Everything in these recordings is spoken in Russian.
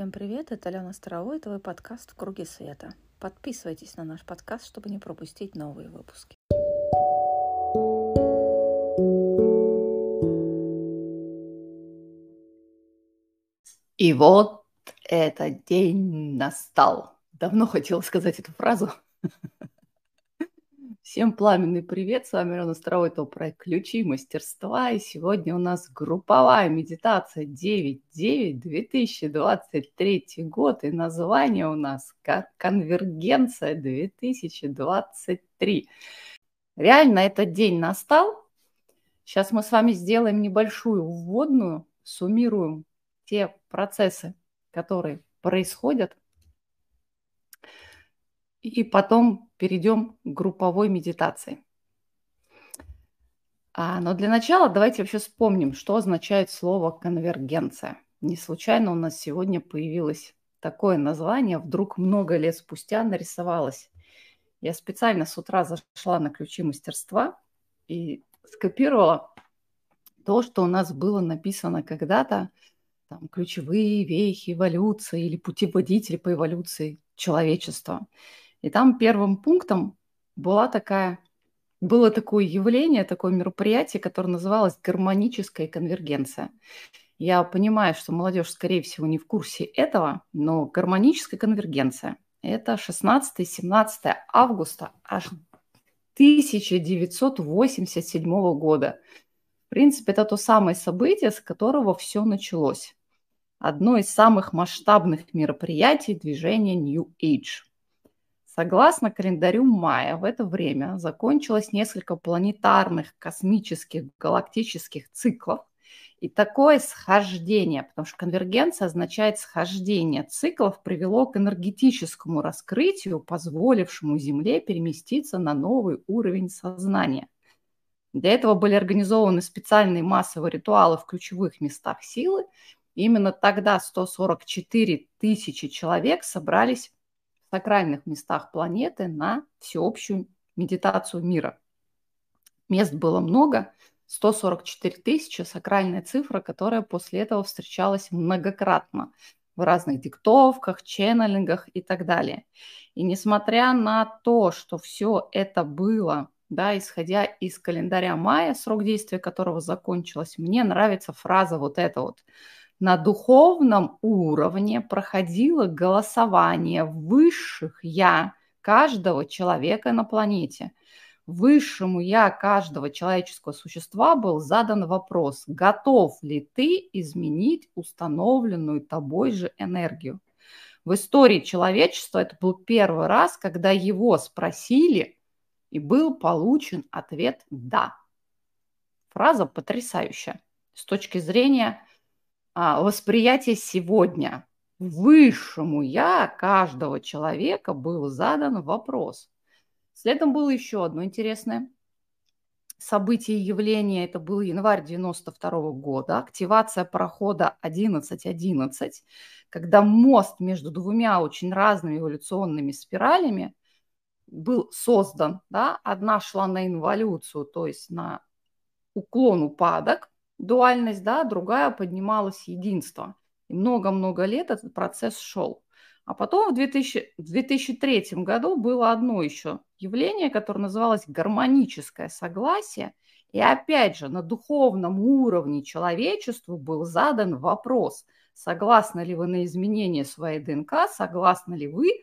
Всем привет, это Алена Старовой, это твой подкаст «В круге света». Подписывайтесь на наш подкаст, чтобы не пропустить новые выпуски. И вот этот день настал. Давно хотела сказать эту фразу. Всем пламенный привет, с вами Рона Старовой, это проект «Ключи мастерства», и сегодня у нас групповая медитация 9.9.2023 год, и название у нас «Конвергенция 2023». Реально этот день настал. Сейчас мы с вами сделаем небольшую вводную, суммируем те процессы, которые происходят и потом перейдем к групповой медитации. А, но для начала давайте вообще вспомним, что означает слово конвергенция. Не случайно у нас сегодня появилось такое название, вдруг много лет спустя нарисовалось. Я специально с утра зашла на ключи мастерства и скопировала то, что у нас было написано когда-то, там, ключевые вехи эволюции или путеводители по эволюции человечества. И там первым пунктом была такая, было такое явление, такое мероприятие, которое называлось гармоническая конвергенция. Я понимаю, что молодежь, скорее всего, не в курсе этого, но гармоническая конвергенция – это 16-17 августа аж 1987 года. В принципе, это то самое событие, с которого все началось. Одно из самых масштабных мероприятий движения New Age – Согласно календарю мая, в это время закончилось несколько планетарных космических галактических циклов. И такое схождение, потому что конвергенция означает схождение циклов, привело к энергетическому раскрытию, позволившему Земле переместиться на новый уровень сознания. Для этого были организованы специальные массовые ритуалы в ключевых местах силы. Именно тогда 144 тысячи человек собрались сакральных местах планеты на всеобщую медитацию мира. Мест было много, 144 тысячи, сакральная цифра, которая после этого встречалась многократно в разных диктовках, ченнелингах и так далее. И несмотря на то, что все это было, да, исходя из календаря мая, срок действия которого закончилось, мне нравится фраза вот эта вот – на духовном уровне проходило голосование высших «я» каждого человека на планете. Высшему «я» каждого человеческого существа был задан вопрос, готов ли ты изменить установленную тобой же энергию. В истории человечества это был первый раз, когда его спросили, и был получен ответ «да». Фраза потрясающая с точки зрения восприятие сегодня. Высшему я каждого человека был задан вопрос. Следом было еще одно интересное событие и явление. Это был январь 92 года, активация парохода 1111, когда мост между двумя очень разными эволюционными спиралями был создан. Да? Одна шла на инволюцию, то есть на уклон упадок, дуальность, да, другая поднималась единство. И много-много лет этот процесс шел. А потом в, 2000, в 2003 году было одно еще явление, которое называлось гармоническое согласие. И опять же, на духовном уровне человечеству был задан вопрос, согласны ли вы на изменение своей ДНК, согласны ли вы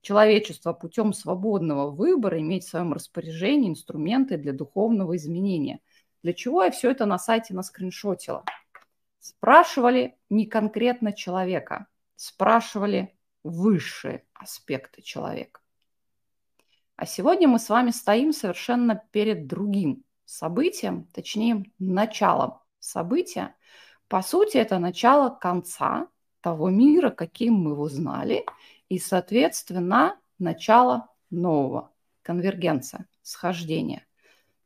человечество путем свободного выбора иметь в своем распоряжении инструменты для духовного изменения – для чего я все это на сайте наскриншотила? Спрашивали не конкретно человека, спрашивали высшие аспекты человека. А сегодня мы с вами стоим совершенно перед другим событием, точнее, началом события. По сути, это начало конца того мира, каким мы его знали, и, соответственно, начало нового, конвергенция, схождения.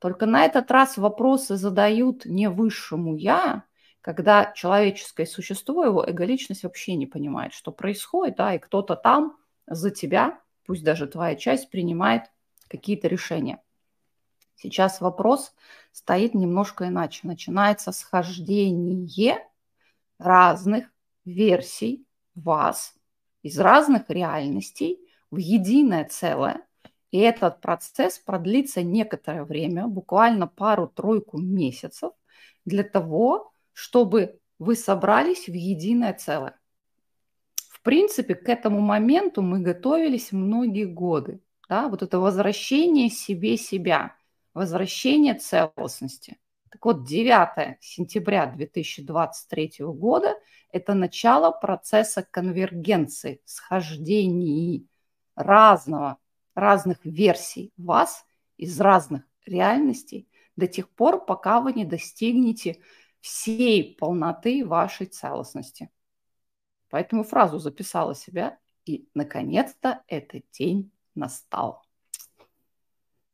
Только на этот раз вопросы задают не высшему «я», когда человеческое существо, его эго-личность вообще не понимает, что происходит, да, и кто-то там за тебя, пусть даже твоя часть, принимает какие-то решения. Сейчас вопрос стоит немножко иначе. Начинается схождение разных версий вас из разных реальностей в единое целое. И этот процесс продлится некоторое время, буквально пару-тройку месяцев, для того, чтобы вы собрались в единое целое. В принципе, к этому моменту мы готовились многие годы. Да? Вот это возвращение себе себя, возвращение целостности. Так вот, 9 сентября 2023 года – это начало процесса конвергенции, схождений разного, разных версий вас из разных реальностей до тех пор, пока вы не достигнете всей полноты вашей целостности. Поэтому фразу записала себя, и, наконец-то, этот день настал.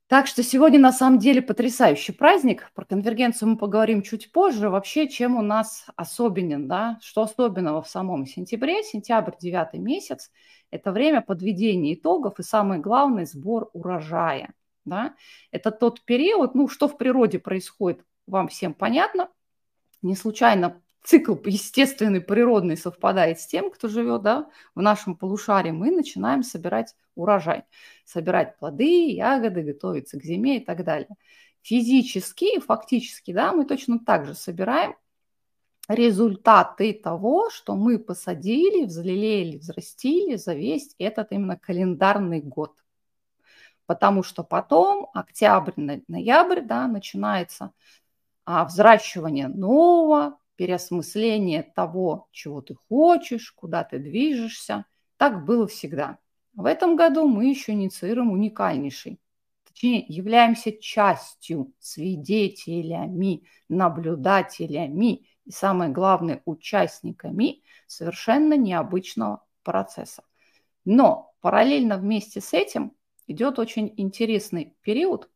Так что сегодня на самом деле потрясающий праздник. Про конвергенцию мы поговорим чуть позже. Вообще, чем у нас особенен, да? Что особенного в самом сентябре? Сентябрь, девятый месяц – это время подведения итогов и, самое главное, сбор урожая. Да? Это тот период, ну, что в природе происходит, вам всем понятно. Не случайно цикл естественный, природный совпадает с тем, кто живет да, в нашем полушарии, мы начинаем собирать урожай, собирать плоды, ягоды, готовиться к зиме и так далее. Физически фактически да, мы точно так же собираем результаты того, что мы посадили, взлелеяли, взрастили за весь этот именно календарный год. Потому что потом, октябрь, ноябрь, да, начинается а, взращивание нового, переосмысление того, чего ты хочешь, куда ты движешься. Так было всегда. В этом году мы еще инициируем уникальнейший. Точнее, являемся частью, свидетелями, наблюдателями и, самое главное, участниками совершенно необычного процесса. Но параллельно вместе с этим идет очень интересный период,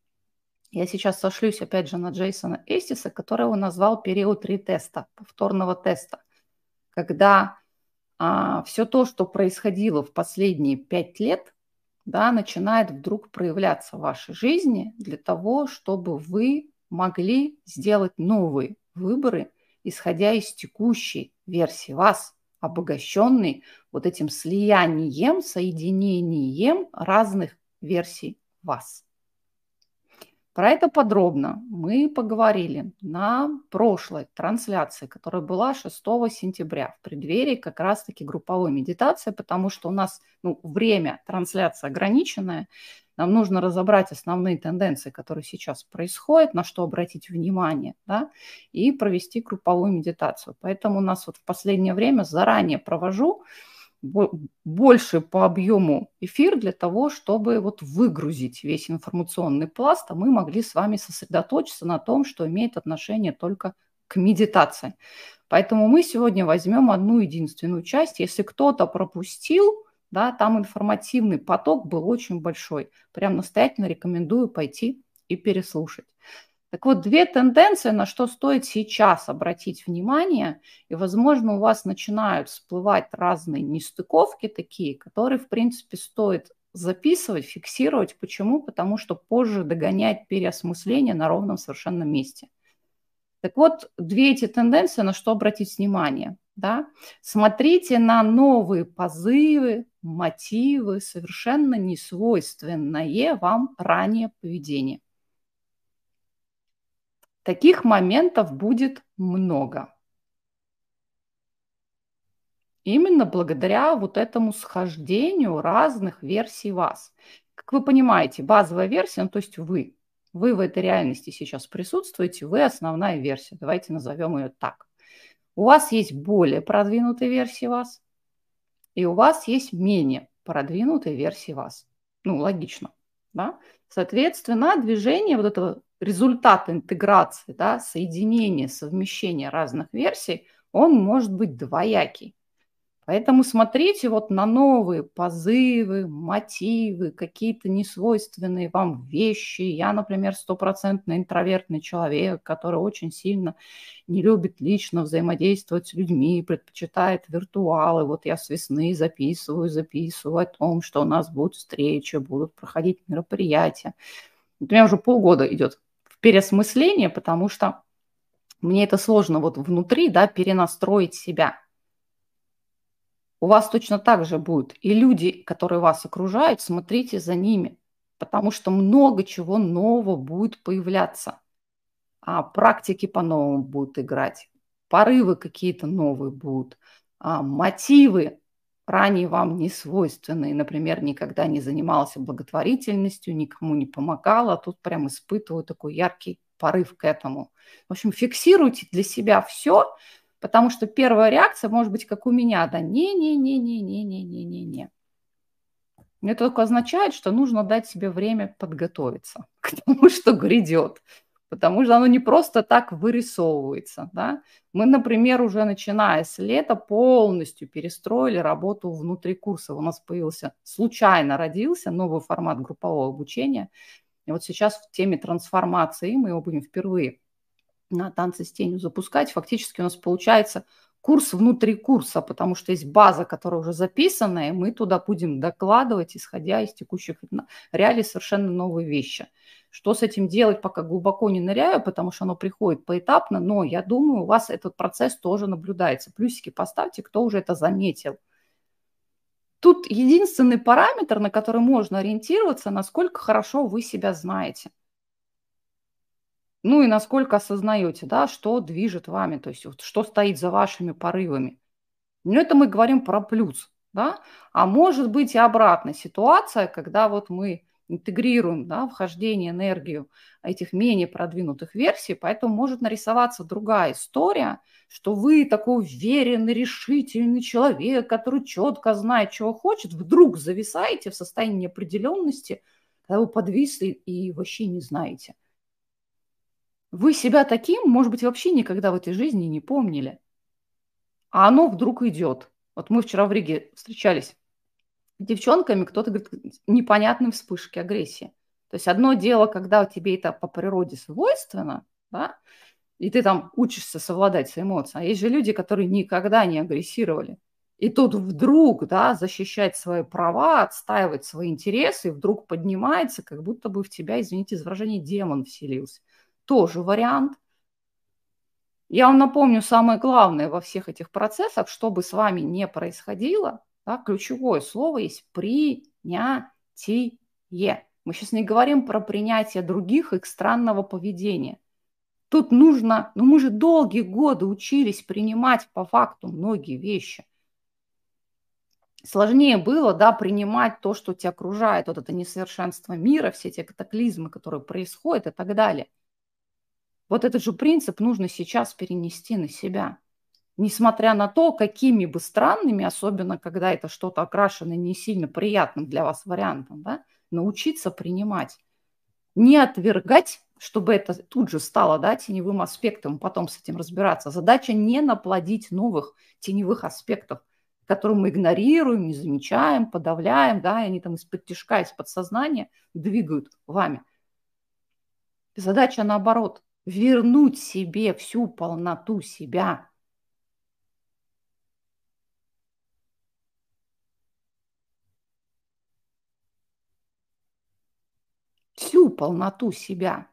я сейчас сошлюсь опять же на Джейсона Эстиса, которого назвал период ретеста, повторного теста, когда а, все то, что происходило в последние пять лет, да, начинает вдруг проявляться в вашей жизни для того, чтобы вы могли сделать новые выборы, исходя из текущей версии вас, обогащенной вот этим слиянием, соединением разных версий вас. Про это подробно мы поговорили на прошлой трансляции, которая была 6 сентября, в преддверии как раз-таки групповой медитации, потому что у нас ну, время трансляции ограниченное, нам нужно разобрать основные тенденции, которые сейчас происходят, на что обратить внимание, да, и провести групповую медитацию. Поэтому у нас вот в последнее время заранее провожу больше по объему эфир для того, чтобы вот выгрузить весь информационный пласт, а мы могли с вами сосредоточиться на том, что имеет отношение только к медитации. Поэтому мы сегодня возьмем одну единственную часть. Если кто-то пропустил, да, там информативный поток был очень большой. Прям настоятельно рекомендую пойти и переслушать. Так вот, две тенденции, на что стоит сейчас обратить внимание, и, возможно, у вас начинают всплывать разные нестыковки такие, которые, в принципе, стоит записывать, фиксировать. Почему? Потому что позже догонять переосмысление на ровном совершенно месте. Так вот, две эти тенденции, на что обратить внимание. Да? Смотрите на новые позывы, мотивы, совершенно несвойственное вам ранее поведение. Таких моментов будет много. Именно благодаря вот этому схождению разных версий вас. Как вы понимаете, базовая версия, ну, то есть вы, вы в этой реальности сейчас присутствуете, вы основная версия. Давайте назовем ее так. У вас есть более продвинутые версии вас, и у вас есть менее продвинутые версии вас. Ну, логично, да? Соответственно, движение вот этого результат интеграции, да, соединения, совмещения разных версий, он может быть двоякий. Поэтому смотрите вот на новые позывы, мотивы, какие-то несвойственные вам вещи. Я, например, стопроцентно интровертный человек, который очень сильно не любит лично взаимодействовать с людьми, предпочитает виртуалы. Вот я с весны записываю, записываю о том, что у нас будут встречи, будут проходить мероприятия. У меня уже полгода идет переосмысление, потому что мне это сложно вот внутри, да, перенастроить себя. у вас точно так же будет. И люди, которые вас окружают, смотрите за ними, потому что много чего нового будет появляться. А практики по-новому будут играть, порывы какие-то новые будут, а мотивы ранее вам не свойственные. Например, никогда не занимался благотворительностью, никому не помогал, а тут прям испытываю такой яркий порыв к этому. В общем, фиксируйте для себя все, Потому что первая реакция может быть как у меня, да, не-не-не-не-не-не-не-не. Это только означает, что нужно дать себе время подготовиться к тому, что грядет. Потому что оно не просто так вырисовывается. Да? Мы, например, уже начиная с лета полностью перестроили работу внутри курса. У нас появился, случайно родился новый формат группового обучения. И вот сейчас в теме трансформации мы его будем впервые на танцы с тенью запускать, фактически у нас получается курс внутри курса, потому что есть база, которая уже записана, и мы туда будем докладывать, исходя из текущих реалий, совершенно новые вещи. Что с этим делать, пока глубоко не ныряю, потому что оно приходит поэтапно, но я думаю, у вас этот процесс тоже наблюдается. Плюсики поставьте, кто уже это заметил. Тут единственный параметр, на который можно ориентироваться, насколько хорошо вы себя знаете. Ну и насколько осознаете, да, что движет вами, то есть вот, что стоит за вашими порывами. Но это мы говорим про плюс, да. А может быть и обратная ситуация, когда вот мы интегрируем да, вхождение, энергию этих менее продвинутых версий, поэтому может нарисоваться другая история, что вы такой уверенный, решительный человек, который четко знает, чего хочет, вдруг зависаете в состоянии неопределенности, когда вы подвисли и вообще не знаете – вы себя таким, может быть, вообще никогда в этой жизни не помнили. А оно вдруг идет. Вот мы вчера в Риге встречались девчонками, кто-то говорит, непонятные вспышки агрессии. То есть одно дело, когда тебе это по природе свойственно, да, и ты там учишься совладать с эмоциями. А есть же люди, которые никогда не агрессировали. И тут вдруг, да, защищать свои права, отстаивать свои интересы, вдруг поднимается, как будто бы в тебя, извините за выражение, демон вселился тоже вариант. Я вам напомню самое главное во всех этих процессах, что бы с вами не происходило, да, ключевое слово есть принятие. Мы сейчас не говорим про принятие других их странного поведения. Тут нужно, ну мы же долгие годы учились принимать по факту многие вещи. Сложнее было, да, принимать то, что тебя окружает, вот это несовершенство мира, все эти катаклизмы, которые происходят и так далее – вот этот же принцип нужно сейчас перенести на себя. Несмотря на то, какими бы странными, особенно когда это что-то окрашено не сильно приятным для вас вариантом, да, научиться принимать. Не отвергать, чтобы это тут же стало да, теневым аспектом, потом с этим разбираться. Задача не наплодить новых теневых аспектов, которые мы игнорируем, не замечаем, подавляем, да, и они там из-под тяжка, из подсознания двигают вами. Задача наоборот – вернуть себе всю полноту себя. Всю полноту себя.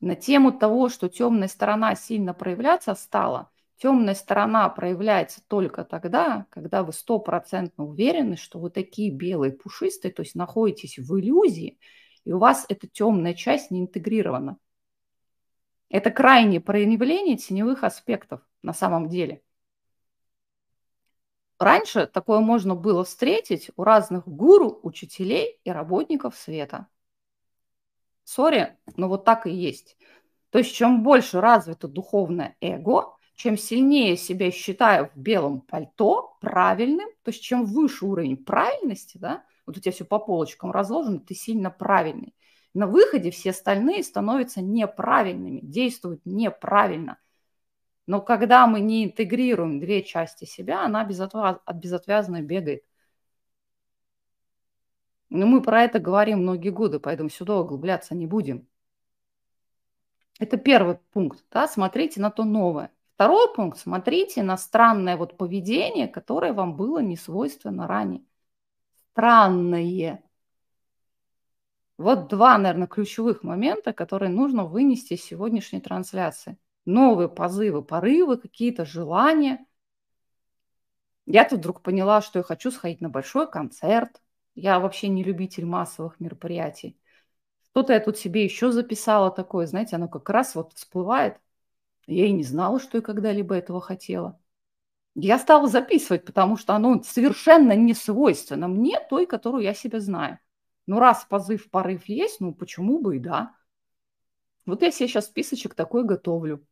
На тему того, что темная сторона сильно проявляться стала, темная сторона проявляется только тогда, когда вы стопроцентно уверены, что вы такие белые, пушистые, то есть находитесь в иллюзии, и у вас эта темная часть не интегрирована. Это крайнее проявление теневых аспектов на самом деле. Раньше такое можно было встретить у разных гуру, учителей и работников света. Сори, но вот так и есть. То есть чем больше развито духовное эго, чем сильнее себя считаю в белом пальто правильным, то есть чем выше уровень правильности, да, вот у тебя все по полочкам разложено, ты сильно правильный, на выходе все остальные становятся неправильными, действуют неправильно. Но когда мы не интегрируем две части себя, она безотвязно бегает. Но мы про это говорим многие годы, поэтому сюда углубляться не будем. Это первый пункт. Да? Смотрите на то новое. Второй пункт. Смотрите на странное вот поведение, которое вам было не свойственно ранее. Странное. Вот два, наверное, ключевых момента, которые нужно вынести из сегодняшней трансляции. Новые позывы, порывы, какие-то желания. Я тут вдруг поняла, что я хочу сходить на большой концерт. Я вообще не любитель массовых мероприятий. Что-то я тут себе еще записала такое, знаете, оно как раз вот всплывает. Я и не знала, что я когда-либо этого хотела. Я стала записывать, потому что оно совершенно не свойственно мне, той, которую я себя знаю. Ну, раз позыв, порыв есть, ну, почему бы и да. Вот я себе сейчас списочек такой готовлю,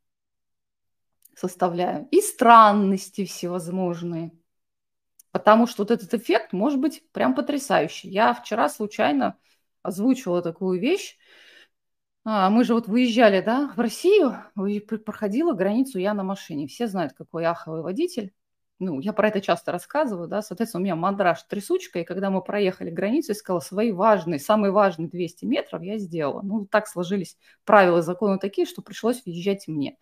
составляю. И странности всевозможные. Потому что вот этот эффект может быть прям потрясающий. Я вчера случайно озвучивала такую вещь. А, мы же вот выезжали, да, в Россию, проходила границу я на машине. Все знают, какой аховый водитель. Ну, я про это часто рассказываю, да, соответственно, у меня мандраж трясучка, и когда мы проехали границу, я сказала, свои важные, самые важные 200 метров я сделала. Ну, так сложились правила и законы такие, что пришлось въезжать мне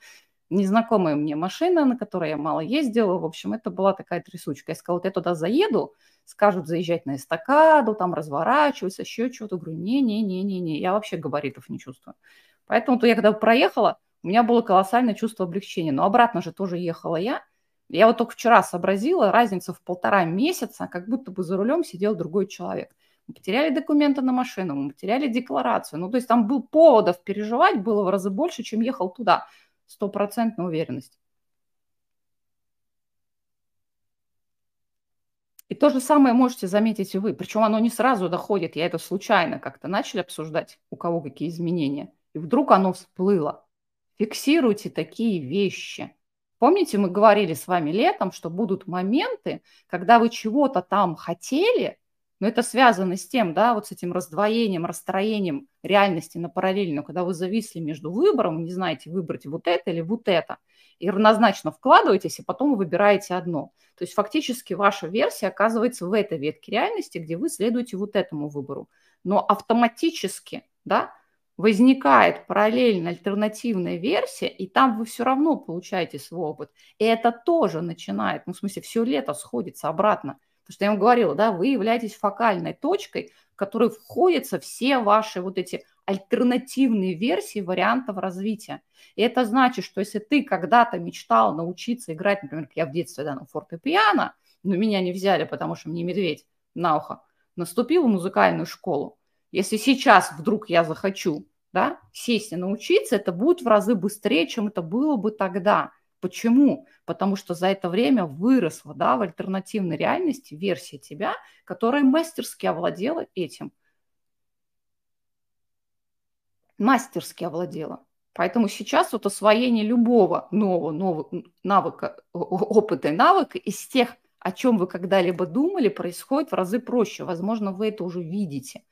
незнакомая мне машина, на которой я мало ездила. В общем, это была такая трясучка. Я сказала, вот я туда заеду, скажут заезжать на эстакаду, там разворачиваться, еще что-то. Говорю, не-не-не-не-не, я вообще габаритов не чувствую. Поэтому то я когда проехала, у меня было колоссальное чувство облегчения. Но обратно же тоже ехала я. Я вот только вчера сообразила разницу в полтора месяца, как будто бы за рулем сидел другой человек. Мы потеряли документы на машину, мы потеряли декларацию. Ну, то есть там был поводов переживать было в разы больше, чем ехал туда стопроцентная уверенность. И то же самое можете заметить и вы. Причем оно не сразу доходит. Я это случайно как-то начали обсуждать, у кого какие изменения. И вдруг оно всплыло. Фиксируйте такие вещи. Помните, мы говорили с вами летом, что будут моменты, когда вы чего-то там хотели, но это связано с тем, да, вот с этим раздвоением, расстроением реальности на параллельную, когда вы зависли между выбором, не знаете, выбрать вот это или вот это, и равнозначно вкладываетесь, и потом вы выбираете одно. То есть фактически ваша версия оказывается в этой ветке реальности, где вы следуете вот этому выбору. Но автоматически, да, возникает параллельно альтернативная версия, и там вы все равно получаете свой опыт. И это тоже начинает, ну, в смысле, все лето сходится обратно. Потому что я вам говорила, да, вы являетесь фокальной точкой, в которой входятся все ваши вот эти альтернативные версии вариантов развития. И это значит, что если ты когда-то мечтал научиться играть, например, я в детстве, да, на фортепиано, но меня не взяли, потому что мне медведь на ухо, наступил в музыкальную школу. Если сейчас вдруг я захочу, да, сесть и научиться, это будет в разы быстрее, чем это было бы тогда. Почему? Потому что за это время выросла да, в альтернативной реальности версия тебя, которая мастерски овладела этим. Мастерски овладела. Поэтому сейчас вот освоение любого нового, нового навыка, опыта и навыка из тех, о чем вы когда-либо думали, происходит в разы проще. Возможно, вы это уже видите.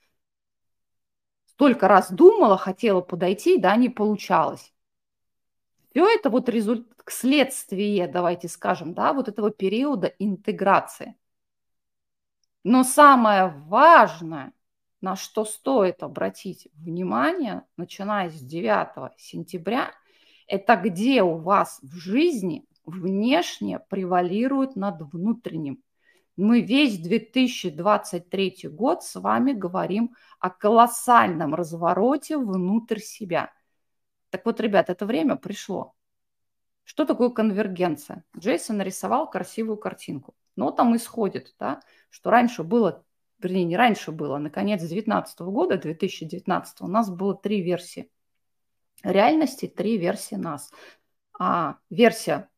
Столько раз думала, хотела подойти, да, не получалось. Все это вот результат, следствие, давайте скажем, да, вот этого периода интеграции. Но самое важное, на что стоит обратить внимание, начиная с 9 сентября, это где у вас в жизни внешне превалирует над внутренним. Мы весь 2023 год с вами говорим о колоссальном развороте внутрь себя – так вот, ребят, это время пришло. Что такое конвергенция? Джейсон нарисовал красивую картинку. Но там исходит, да, что раньше было, вернее, не раньше было, на конец 2019 года, 2019, у нас было три версии реальности, три версии нас. А версия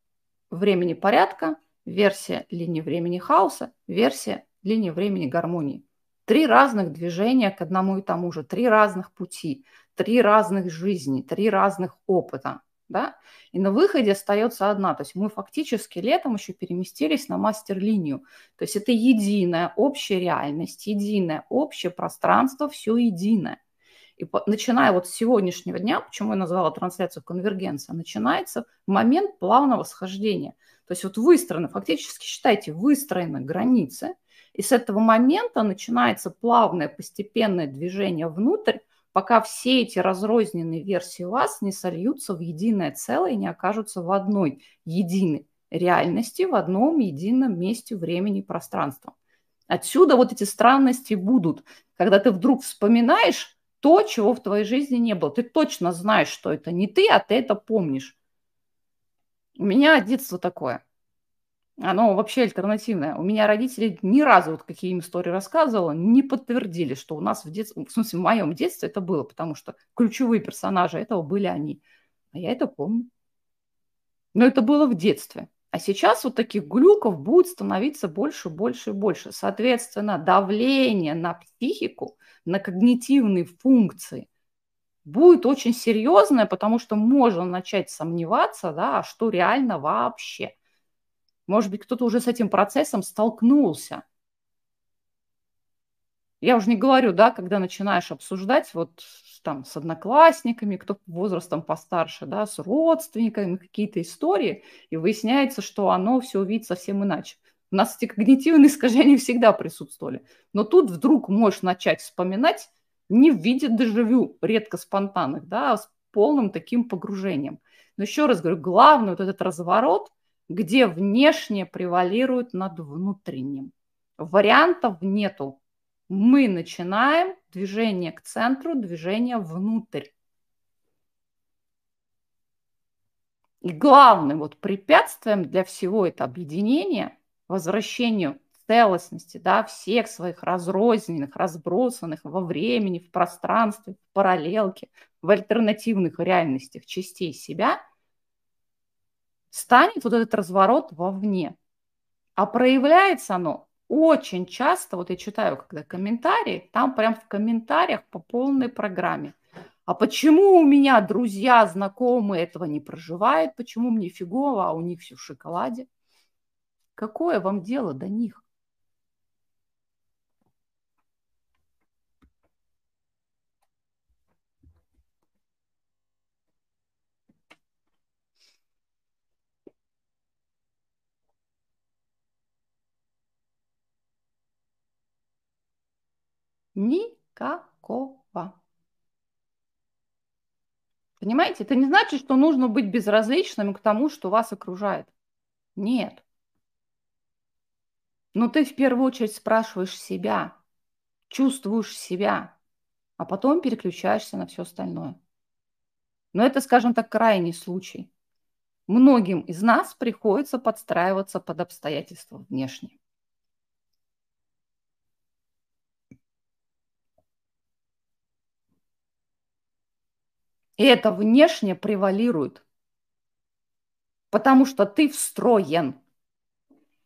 времени порядка, версия линии времени хаоса, версия линии времени гармонии. Три разных движения к одному и тому же, три разных пути, три разных жизни, три разных опыта, да, и на выходе остается одна. То есть мы фактически летом еще переместились на мастер-линию. То есть это единая общая реальность, единое общее пространство, все единое. И по, начиная вот с сегодняшнего дня, почему я назвала трансляцию конвергенция, начинается момент плавного схождения. То есть вот выстроены, фактически считайте, выстроены границы, и с этого момента начинается плавное постепенное движение внутрь, пока все эти разрозненные версии вас не сольются в единое целое и не окажутся в одной единой реальности, в одном едином месте времени и пространства. Отсюда вот эти странности будут, когда ты вдруг вспоминаешь то, чего в твоей жизни не было. Ты точно знаешь, что это не ты, а ты это помнишь. У меня детство такое. Оно вообще альтернативное. У меня родители ни разу, вот какие им истории рассказывала, не подтвердили, что у нас в детстве, в смысле, в моем детстве это было, потому что ключевые персонажи этого были они. А я это помню. Но это было в детстве. А сейчас вот таких глюков будет становиться больше, больше и больше. Соответственно, давление на психику, на когнитивные функции будет очень серьезное, потому что можно начать сомневаться, да, а что реально вообще. Может быть, кто-то уже с этим процессом столкнулся. Я уже не говорю, да, когда начинаешь обсуждать вот там с одноклассниками, кто возрастом постарше, да, с родственниками какие-то истории, и выясняется, что оно все видит совсем иначе. У нас эти когнитивные искажения всегда присутствовали. Но тут вдруг можешь начать вспоминать не в виде дежавю, редко спонтанных, да, а с полным таким погружением. Но еще раз говорю, главный вот этот разворот где внешнее превалирует над внутренним. Вариантов нету. Мы начинаем движение к центру, движение внутрь. И главным вот препятствием для всего это объединения, возвращению целостности, да, всех своих разрозненных, разбросанных во времени, в пространстве, в параллелке, в альтернативных реальностях частей себя – станет вот этот разворот вовне. А проявляется оно очень часто, вот я читаю, когда комментарии, там прям в комментариях по полной программе. А почему у меня друзья, знакомые этого не проживают? Почему мне фигово, а у них все в шоколаде? Какое вам дело до них? Никакого. Понимаете, это не значит, что нужно быть безразличным к тому, что вас окружает. Нет. Но ты в первую очередь спрашиваешь себя, чувствуешь себя, а потом переключаешься на все остальное. Но это, скажем так, крайний случай. Многим из нас приходится подстраиваться под обстоятельства внешние. И это внешне превалирует. Потому что ты встроен.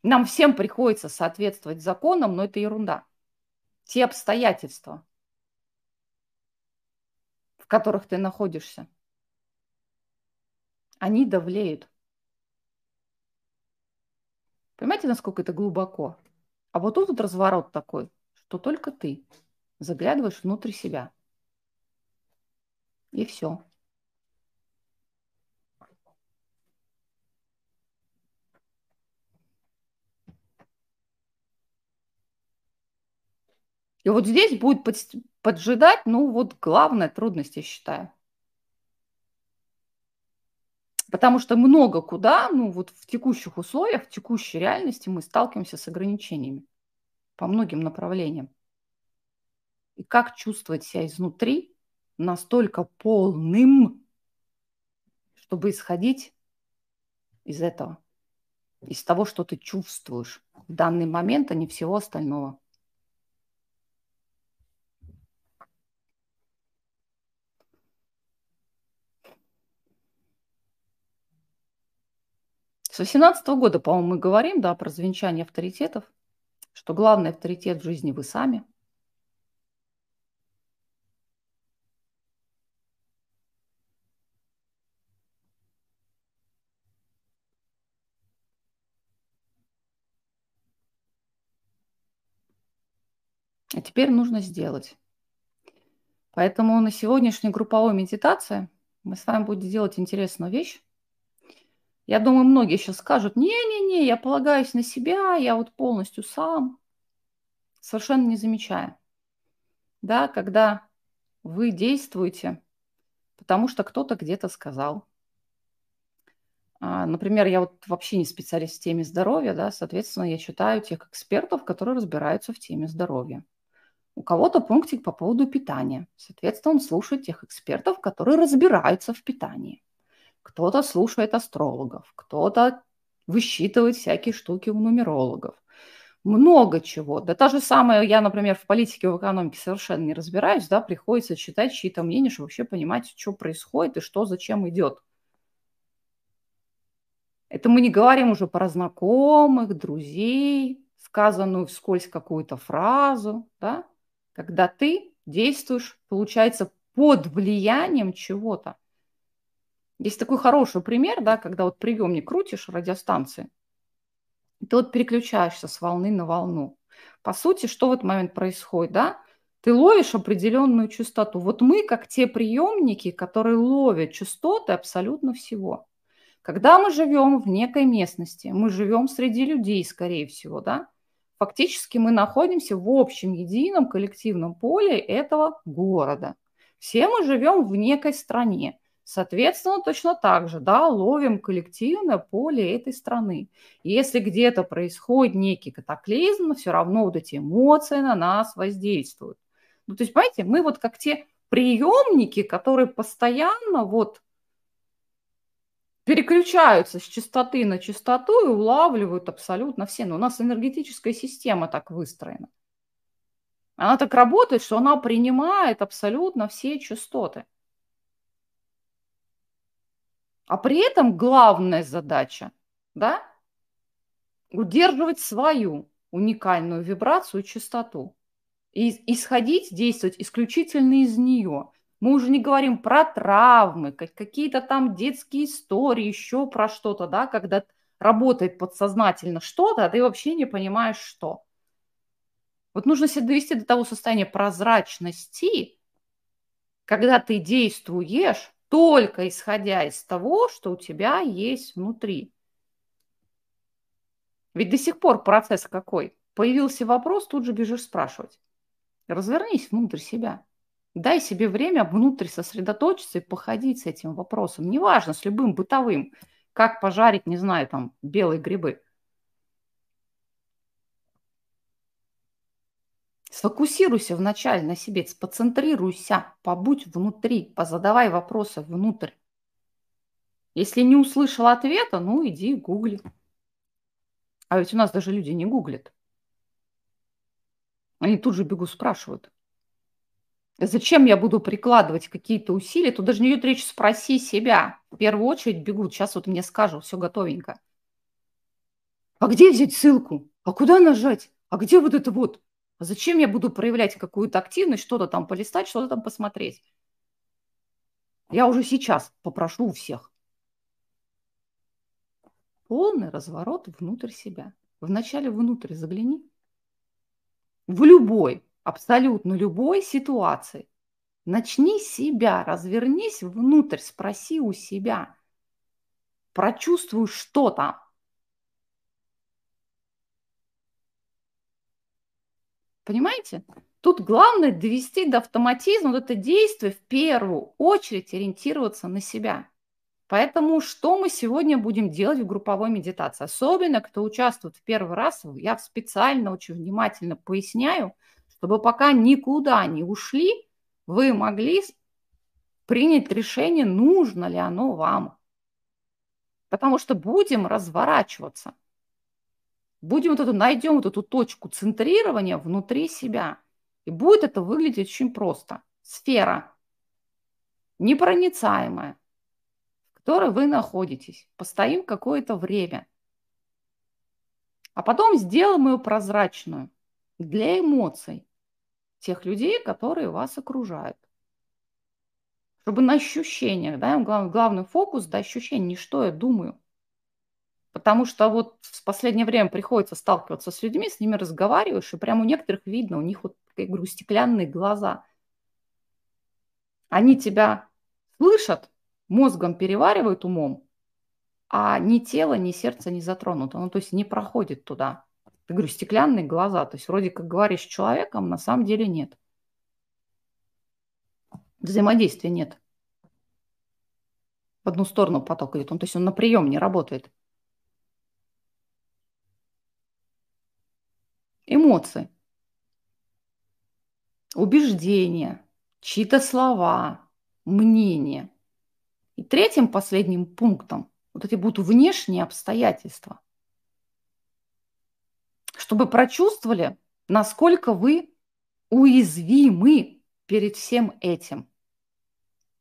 Нам всем приходится соответствовать законам, но это ерунда. Те обстоятельства, в которых ты находишься, они давлеют. Понимаете, насколько это глубоко? А вот тут вот разворот такой, что только ты заглядываешь внутрь себя – и все. И вот здесь будет поджидать, ну вот главная трудность, я считаю. Потому что много куда, ну вот в текущих условиях, в текущей реальности мы сталкиваемся с ограничениями по многим направлениям. И как чувствовать себя изнутри, настолько полным, чтобы исходить из этого, из того, что ты чувствуешь в данный момент, а не всего остального. С 18 года, по-моему, мы говорим, да, про звенчание авторитетов, что главный авторитет в жизни вы сами – А теперь нужно сделать. Поэтому на сегодняшней групповой медитации мы с вами будем делать интересную вещь. Я думаю, многие сейчас скажут, не-не-не, я полагаюсь на себя, я вот полностью сам, совершенно не замечая. Да, когда вы действуете, потому что кто-то где-то сказал. А, например, я вот вообще не специалист в теме здоровья, да, соответственно, я читаю тех экспертов, которые разбираются в теме здоровья. У кого-то пунктик по поводу питания. Соответственно, он слушает тех экспертов, которые разбираются в питании. Кто-то слушает астрологов, кто-то высчитывать всякие штуки у нумерологов. Много чего. Да та же самая, я, например, в политике, в экономике совершенно не разбираюсь, да, приходится читать чьи-то мнения, чтобы вообще понимать, что происходит и что зачем идет. Это мы не говорим уже про знакомых, друзей, сказанную вскользь какую-то фразу, да, когда ты действуешь, получается, под влиянием чего-то. Есть такой хороший пример, да, когда вот приемник крутишь радиостанции, ты вот переключаешься с волны на волну. По сути, что в этот момент происходит, да? Ты ловишь определенную частоту. Вот мы, как те приемники, которые ловят частоты абсолютно всего. Когда мы живем в некой местности, мы живем среди людей, скорее всего, да, фактически мы находимся в общем едином коллективном поле этого города. Все мы живем в некой стране. Соответственно, точно так же, да, ловим коллективное поле этой страны. Если где-то происходит некий катаклизм, все равно вот эти эмоции на нас воздействуют. Ну, то есть, понимаете, мы вот как те приемники, которые постоянно вот переключаются с частоты на частоту и улавливают абсолютно все. Но у нас энергетическая система так выстроена. Она так работает, что она принимает абсолютно все частоты. А при этом главная задача, да, удерживать свою уникальную вибрацию и частоту. И исходить, действовать исключительно из нее. Мы уже не говорим про травмы, какие-то там детские истории, еще про что-то, да, когда работает подсознательно что-то, а ты вообще не понимаешь, что. Вот нужно себя довести до того состояния прозрачности, когда ты действуешь только исходя из того, что у тебя есть внутри. Ведь до сих пор процесс какой? Появился вопрос, тут же бежишь спрашивать. Развернись внутрь себя. Дай себе время внутрь сосредоточиться и походить с этим вопросом. Неважно, с любым бытовым. Как пожарить, не знаю, там, белые грибы. Сфокусируйся вначале на себе, споцентрируйся, побудь внутри, позадавай вопросы внутрь. Если не услышал ответа, ну иди гугли. А ведь у нас даже люди не гуглят. Они тут же бегут, спрашивают. Зачем я буду прикладывать какие-то усилия? Тут даже не идет речь, спроси себя. В первую очередь бегут. Сейчас вот мне скажут, все готовенько. А где взять ссылку? А куда нажать? А где вот это вот? А зачем я буду проявлять какую-то активность, что-то там полистать, что-то там посмотреть? Я уже сейчас попрошу у всех. Полный разворот внутрь себя. Вначале внутрь загляни. В любой, абсолютно любой ситуации. Начни себя, развернись внутрь, спроси у себя. Прочувствуй, что там. Понимаете? Тут главное довести до автоматизма вот это действие в первую очередь ориентироваться на себя. Поэтому что мы сегодня будем делать в групповой медитации? Особенно, кто участвует в первый раз, я специально очень внимательно поясняю, чтобы пока никуда не ушли, вы могли принять решение, нужно ли оно вам. Потому что будем разворачиваться. Будем вот эту, найдем вот эту точку центрирования внутри себя. И будет это выглядеть очень просто. Сфера непроницаемая, в которой вы находитесь. Постоим какое-то время. А потом сделаем ее прозрачную для эмоций тех людей, которые вас окружают. Чтобы на ощущениях, да, главный, главный фокус, да, ощущение, не что я думаю, Потому что вот в последнее время приходится сталкиваться с людьми, с ними разговариваешь, и прямо у некоторых видно, у них вот, я говорю, стеклянные глаза. Они тебя слышат, мозгом переваривают умом, а ни тело, ни сердце не затронуто. Ну, то есть не проходит туда. Я говорю, стеклянные глаза. То есть вроде как говоришь с человеком, на самом деле нет. Взаимодействия нет. В одну сторону поток идет. Он, то есть он на прием не работает. эмоции, убеждения, чьи-то слова, мнения. И третьим последним пунктом Вот эти будут внешние обстоятельства. Чтобы прочувствовали, насколько вы уязвимы перед всем этим.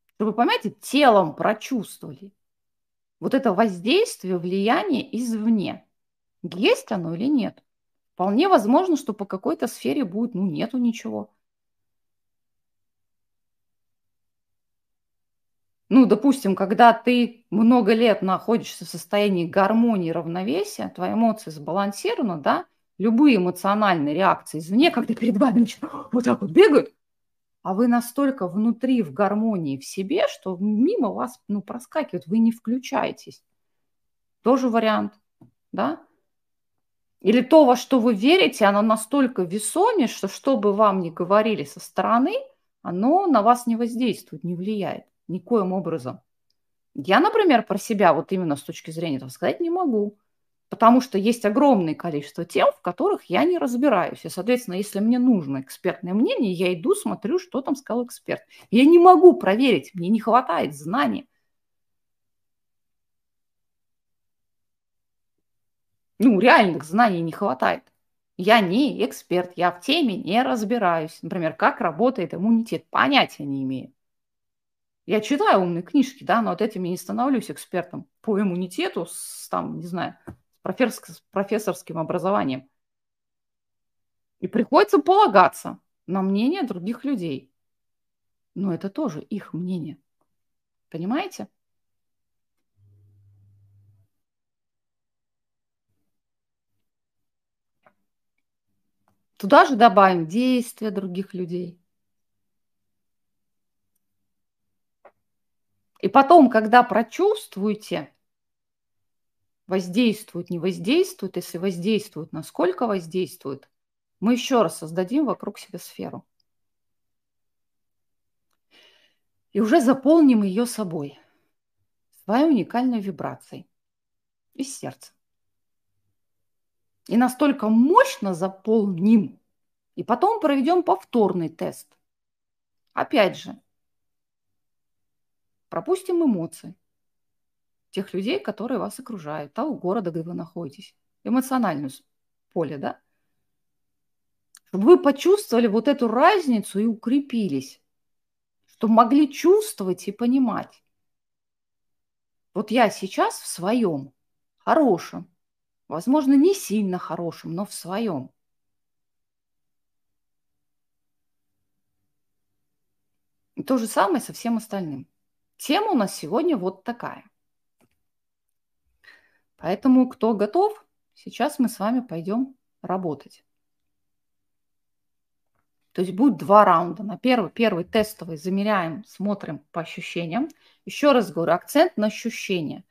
Чтобы, понимаете, телом прочувствовали. Вот это воздействие, влияние извне. Есть оно или нет? Вполне возможно, что по какой-то сфере будет, ну, нету ничего. Ну, допустим, когда ты много лет находишься в состоянии гармонии, равновесия, твои эмоции сбалансированы, да, любые эмоциональные реакции извне, когда перед вами вот так вот бегают, а вы настолько внутри в гармонии в себе, что мимо вас ну, проскакивают, вы не включаетесь. Тоже вариант, да? Или то, во что вы верите, оно настолько весоме, что что бы вам ни говорили со стороны, оно на вас не воздействует, не влияет никоим образом. Я, например, про себя вот именно с точки зрения этого сказать не могу, потому что есть огромное количество тем, в которых я не разбираюсь. И, соответственно, если мне нужно экспертное мнение, я иду, смотрю, что там сказал эксперт. Я не могу проверить, мне не хватает знаний. Ну, реальных знаний не хватает. Я не эксперт, я в теме не разбираюсь. Например, как работает иммунитет, понятия не имею. Я читаю умные книжки, да, но от этим я не становлюсь экспертом по иммунитету с, там, не знаю, с профессорским образованием. И приходится полагаться на мнение других людей. Но это тоже их мнение. Понимаете? Туда же добавим действия других людей. И потом, когда прочувствуете, воздействует, не воздействует, если воздействует, насколько воздействует, мы еще раз создадим вокруг себя сферу. И уже заполним ее собой, своей уникальной вибрацией из сердца. И настолько мощно заполним, и потом проведем повторный тест. Опять же, пропустим эмоции тех людей, которые вас окружают, того города, где вы находитесь, эмоциональное поле, да? Чтобы вы почувствовали вот эту разницу и укрепились, чтобы могли чувствовать и понимать. Вот я сейчас в своем, хорошем, возможно, не сильно хорошем, но в своем. И то же самое со всем остальным. Тема у нас сегодня вот такая. Поэтому, кто готов, сейчас мы с вами пойдем работать. То есть будет два раунда. На первый, первый тестовый замеряем, смотрим по ощущениям. Еще раз говорю, акцент на ощущения.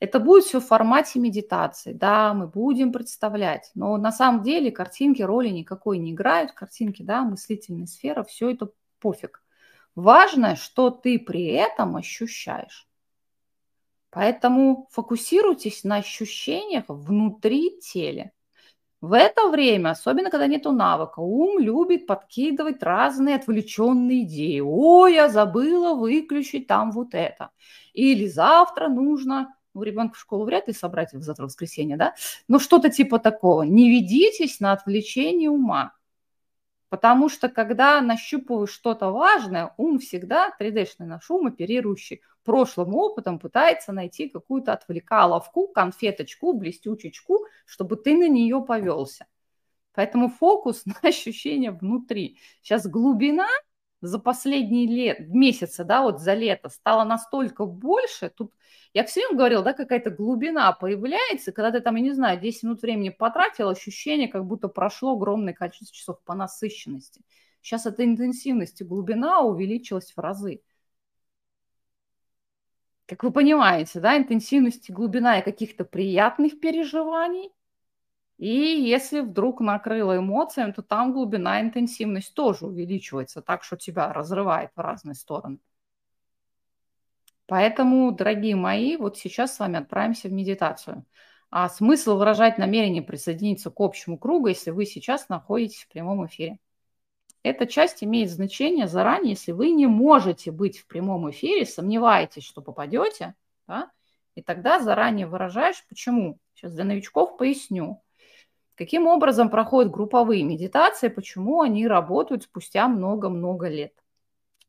Это будет все в формате медитации. Да, мы будем представлять. Но на самом деле картинки роли никакой не играют. Картинки, да, мыслительная сфера, все это пофиг. Важно, что ты при этом ощущаешь. Поэтому фокусируйтесь на ощущениях внутри тела. В это время, особенно когда нету навыка, ум любит подкидывать разные отвлеченные идеи. О, я забыла выключить там вот это. Или завтра нужно, ну, ребенка в школу вряд ли собрать в завтра воскресенье, да? Но что-то типа такого. Не ведитесь на отвлечение ума. Потому что когда нащупываешь что-то важное, ум всегда, 3D-шный наш ум, оперирующий прошлым опытом, пытается найти какую-то отвлекаловку, конфеточку, блестючечку, чтобы ты на нее повелся. Поэтому фокус на ощущения внутри. Сейчас глубина за последние лет, месяцы, да, вот за лето стало настолько больше. Тут я все время говорила, да, какая-то глубина появляется, когда ты там, я не знаю, 10 минут времени потратил, ощущение, как будто прошло огромное количество часов по насыщенности. Сейчас эта интенсивность и глубина увеличилась в разы. Как вы понимаете, да, интенсивность и глубина и каких-то приятных переживаний – и если вдруг накрыло эмоциями, то там глубина, интенсивность тоже увеличивается, так что тебя разрывает в разные стороны. Поэтому, дорогие мои, вот сейчас с вами отправимся в медитацию. А смысл выражать намерение присоединиться к общему кругу, если вы сейчас находитесь в прямом эфире. Эта часть имеет значение заранее, если вы не можете быть в прямом эфире, сомневаетесь, что попадете, да, И тогда заранее выражаешь, почему. Сейчас для новичков поясню. Каким образом проходят групповые медитации, почему они работают спустя много-много лет.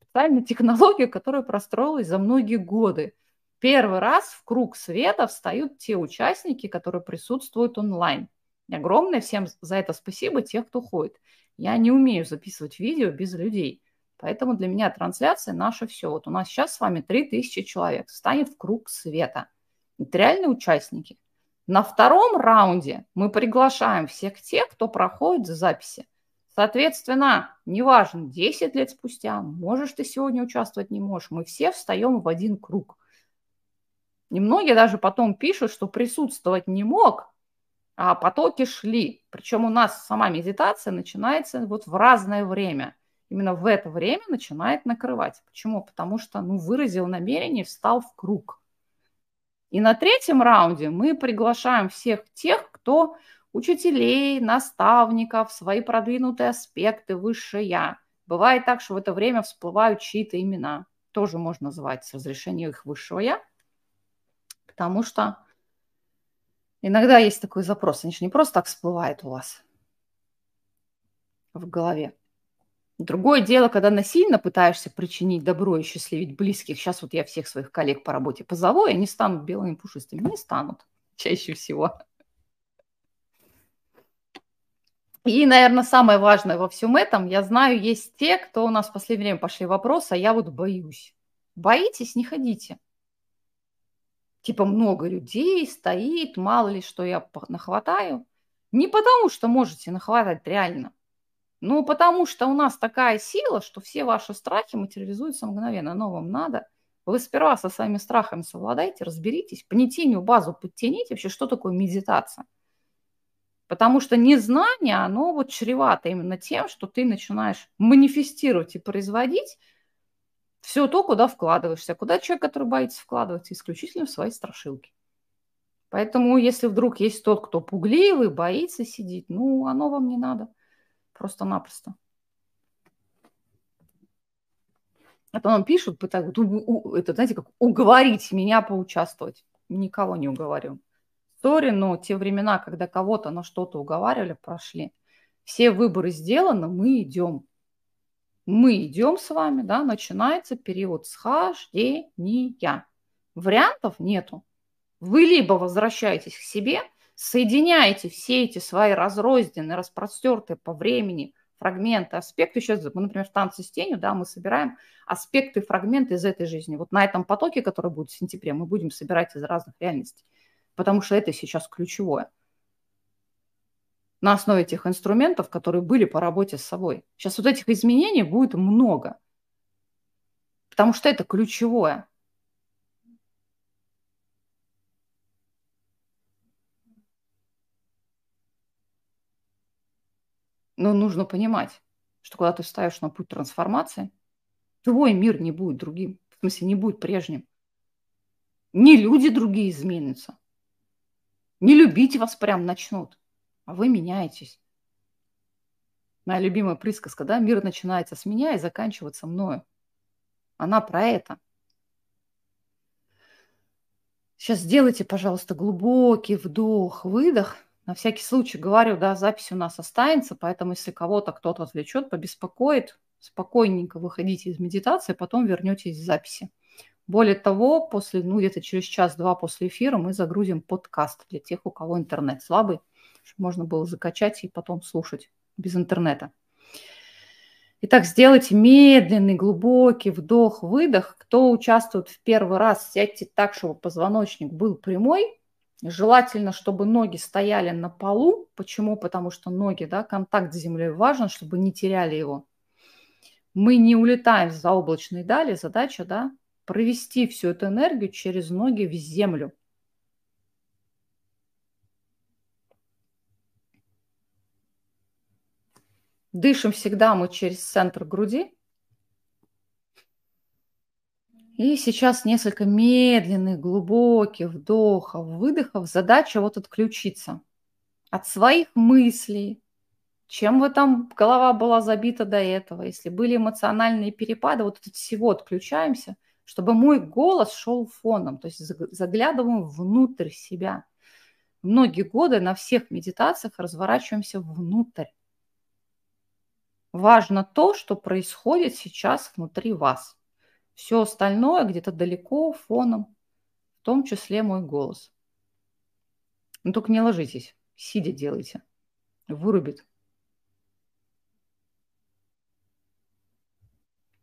Специальная технология, которая простроилась за многие годы. Первый раз в круг света встают те участники, которые присутствуют онлайн. И огромное всем за это спасибо тех, кто ходит. Я не умею записывать видео без людей. Поэтому для меня трансляция наше все. Вот у нас сейчас с вами 3000 человек. Станет в круг света. Это реальные участники. На втором раунде мы приглашаем всех тех, кто проходит записи. Соответственно, неважно, 10 лет спустя, можешь ты сегодня участвовать, не можешь, мы все встаем в один круг. Немногие даже потом пишут, что присутствовать не мог, а потоки шли. Причем у нас сама медитация начинается вот в разное время. Именно в это время начинает накрывать. Почему? Потому что ну, выразил намерение, встал в круг. И на третьем раунде мы приглашаем всех тех, кто учителей, наставников, свои продвинутые аспекты, высшее я. Бывает так, что в это время всплывают чьи-то имена. Тоже можно называть с разрешения их высшего я. Потому что иногда есть такой запрос. Они же не просто так всплывают у вас в голове. Другое дело, когда насильно пытаешься причинить добро и счастливить близких. Сейчас вот я всех своих коллег по работе позову, и они станут белыми пушистыми. Не станут чаще всего. И, наверное, самое важное во всем этом, я знаю, есть те, кто у нас в последнее время пошли вопросы, а я вот боюсь. Боитесь, не ходите. Типа много людей стоит, мало ли что я нахватаю. Не потому, что можете нахватать реально, ну, потому что у нас такая сила, что все ваши страхи материализуются мгновенно. Но вам надо. Вы сперва со своими страхами совладайте, разберитесь, понятийную базу подтяните вообще, что такое медитация. Потому что незнание, оно вот чревато именно тем, что ты начинаешь манифестировать и производить все то, куда вкладываешься. Куда человек, который боится вкладываться, исключительно в свои страшилки. Поэтому, если вдруг есть тот, кто пугливый, боится сидеть, ну, оно вам не надо. Просто-напросто. А нам пишут, пытаются, это, знаете, как уговорить меня поучаствовать. Никого не уговорю. Сори, но те времена, когда кого-то на что-то уговаривали, прошли. Все выборы сделаны, мы идем. Мы идем с вами, да, начинается период схождения. Вариантов нету. Вы либо возвращаетесь к себе – соединяете все эти свои разрозненные, распростертые по времени фрагменты, аспекты. Сейчас мы, например, в танце с тенью, да, мы собираем аспекты, фрагменты из этой жизни. Вот на этом потоке, который будет в сентябре, мы будем собирать из разных реальностей, потому что это сейчас ключевое. На основе этих инструментов, которые были по работе с собой. Сейчас вот этих изменений будет много, потому что это ключевое. Но нужно понимать, что когда ты ставишь на путь трансформации, твой мир не будет другим. В смысле, не будет прежним. Не люди другие изменятся. Не любить вас прям начнут. А вы меняетесь. Моя любимая присказка, да, мир начинается с меня и заканчивается мною. Она про это. Сейчас сделайте, пожалуйста, глубокий вдох, выдох – на всякий случай говорю, да, запись у нас останется, поэтому если кого-то кто-то отвлечет, побеспокоит, спокойненько выходите из медитации, потом вернетесь в записи. Более того, после, ну, где-то через час-два после эфира мы загрузим подкаст для тех, у кого интернет слабый, чтобы можно было закачать и потом слушать без интернета. Итак, сделайте медленный, глубокий вдох-выдох. Кто участвует в первый раз, сядьте так, чтобы позвоночник был прямой, Желательно, чтобы ноги стояли на полу. Почему? Потому что ноги, да, контакт с землей важен, чтобы не теряли его. Мы не улетаем за облачные дали. Задача, да, провести всю эту энергию через ноги в землю. Дышим всегда мы через центр груди. И сейчас несколько медленных, глубоких вдохов, выдохов. Задача вот отключиться от своих мыслей, чем вы там голова была забита до этого, если были эмоциональные перепады, вот от всего отключаемся, чтобы мой голос шел фоном, то есть заглядываем внутрь себя. Многие годы на всех медитациях разворачиваемся внутрь. Важно то, что происходит сейчас внутри вас. Все остальное где-то далеко, фоном, в том числе мой голос. Но только не ложитесь, сидя делайте. Вырубит.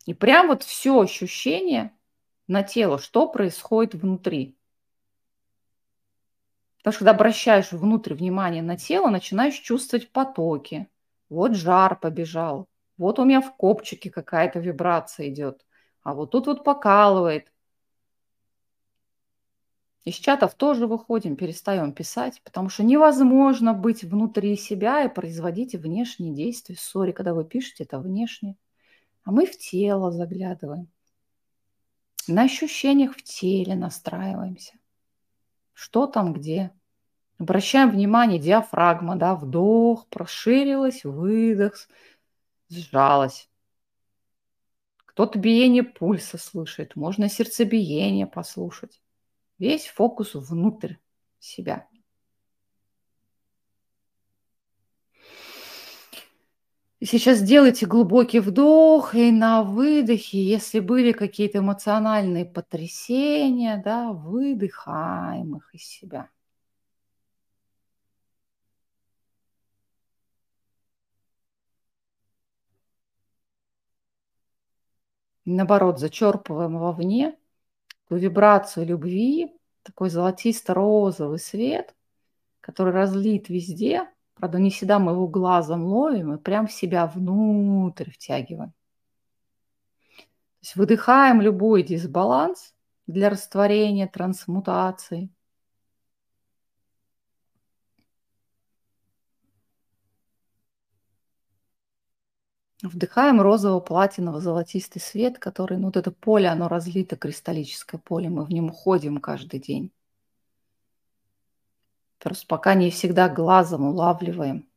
И прям вот все ощущение на тело, что происходит внутри. Потому что когда обращаешь внутрь внимание на тело, начинаешь чувствовать потоки. Вот жар побежал, вот у меня в копчике какая-то вибрация идет, а вот тут вот покалывает. Из чатов тоже выходим, перестаем писать, потому что невозможно быть внутри себя и производить внешние действия. Сори, когда вы пишете, это внешне. А мы в тело заглядываем. На ощущениях в теле настраиваемся. Что там где? Обращаем внимание, диафрагма, да, вдох, проширилась, выдох, сжалась. Кто-то биение пульса слышит, можно сердцебиение послушать. Весь фокус внутрь себя. Сейчас сделайте глубокий вдох и на выдохе, если были какие-то эмоциональные потрясения, да, выдыхаем их из себя. Наоборот, зачерпываем вовне такую вибрацию любви, такой золотисто-розовый свет, который разлит везде. Правда, не всегда мы его глазом ловим и прям себя внутрь втягиваем. То есть выдыхаем любой дисбаланс для растворения, трансмутации – Вдыхаем розово-платиново-золотистый свет, который, ну вот это поле, оно разлито, кристаллическое поле, мы в нем уходим каждый день. Просто пока не всегда глазом улавливаем.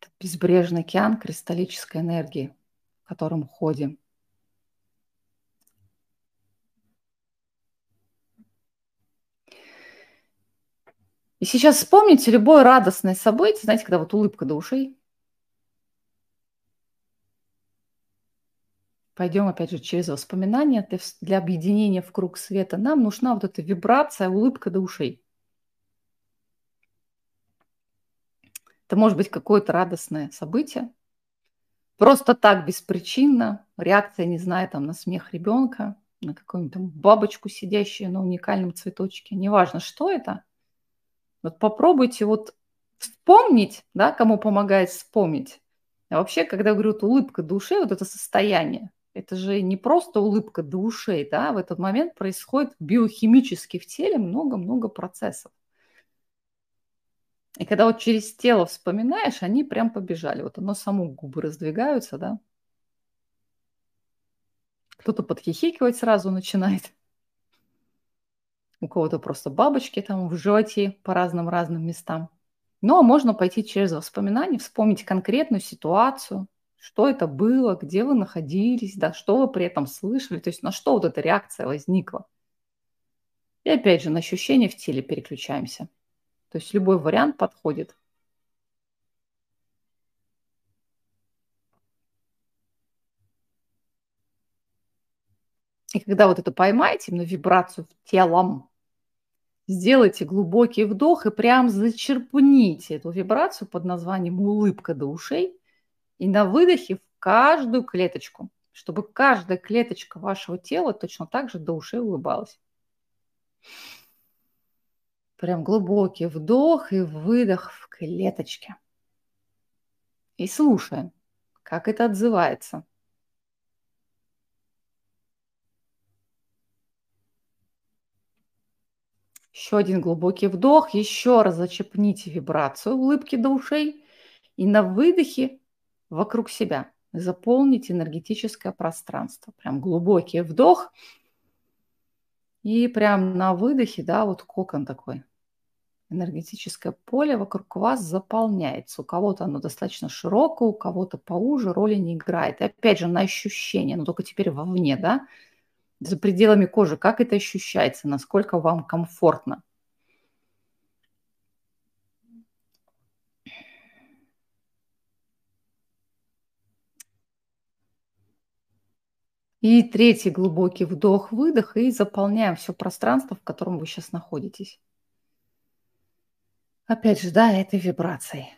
Это безбрежный океан кристаллической энергии, в котором ходим. И сейчас вспомните любое радостное событие, знаете, когда вот улыбка до ушей, Пойдем опять же через воспоминания для, объединения в круг света. Нам нужна вот эта вибрация, улыбка до ушей. Это может быть какое-то радостное событие. Просто так, беспричинно. Реакция, не знаю, там на смех ребенка, на какую-нибудь там бабочку, сидящую на уникальном цветочке. Неважно, что это. Вот попробуйте вот вспомнить, да, кому помогает вспомнить. А вообще, когда говорю, вот улыбка души, вот это состояние, это же не просто улыбка до ушей, да, в этот момент происходит биохимически в теле много-много процессов. И когда вот через тело вспоминаешь, они прям побежали. Вот оно само губы раздвигаются, да. Кто-то подхихикивать сразу начинает. У кого-то просто бабочки там в животе по разным-разным местам. Но можно пойти через воспоминания, вспомнить конкретную ситуацию, что это было, где вы находились, да, что вы при этом слышали, то есть на что вот эта реакция возникла. И опять же, на ощущения в теле переключаемся. То есть любой вариант подходит. И когда вот это поймаете, именно вибрацию в телом, сделайте глубокий вдох и прям зачерпните эту вибрацию под названием улыбка до ушей – и на выдохе в каждую клеточку, чтобы каждая клеточка вашего тела точно так же до ушей улыбалась. Прям глубокий вдох и выдох в клеточке. И слушаем, как это отзывается. Еще один глубокий вдох, еще раз зачепните вибрацию улыбки до ушей. И на выдохе вокруг себя. Заполнить энергетическое пространство. Прям глубокий вдох. И прям на выдохе, да, вот кокон такой энергетическое поле вокруг вас заполняется. У кого-то оно достаточно широкое, у кого-то поуже, роли не играет. И опять же, на ощущение, но только теперь вовне, да, за пределами кожи, как это ощущается, насколько вам комфортно. И третий глубокий вдох-выдох, и заполняем все пространство, в котором вы сейчас находитесь. Опять же, да, этой вибрацией.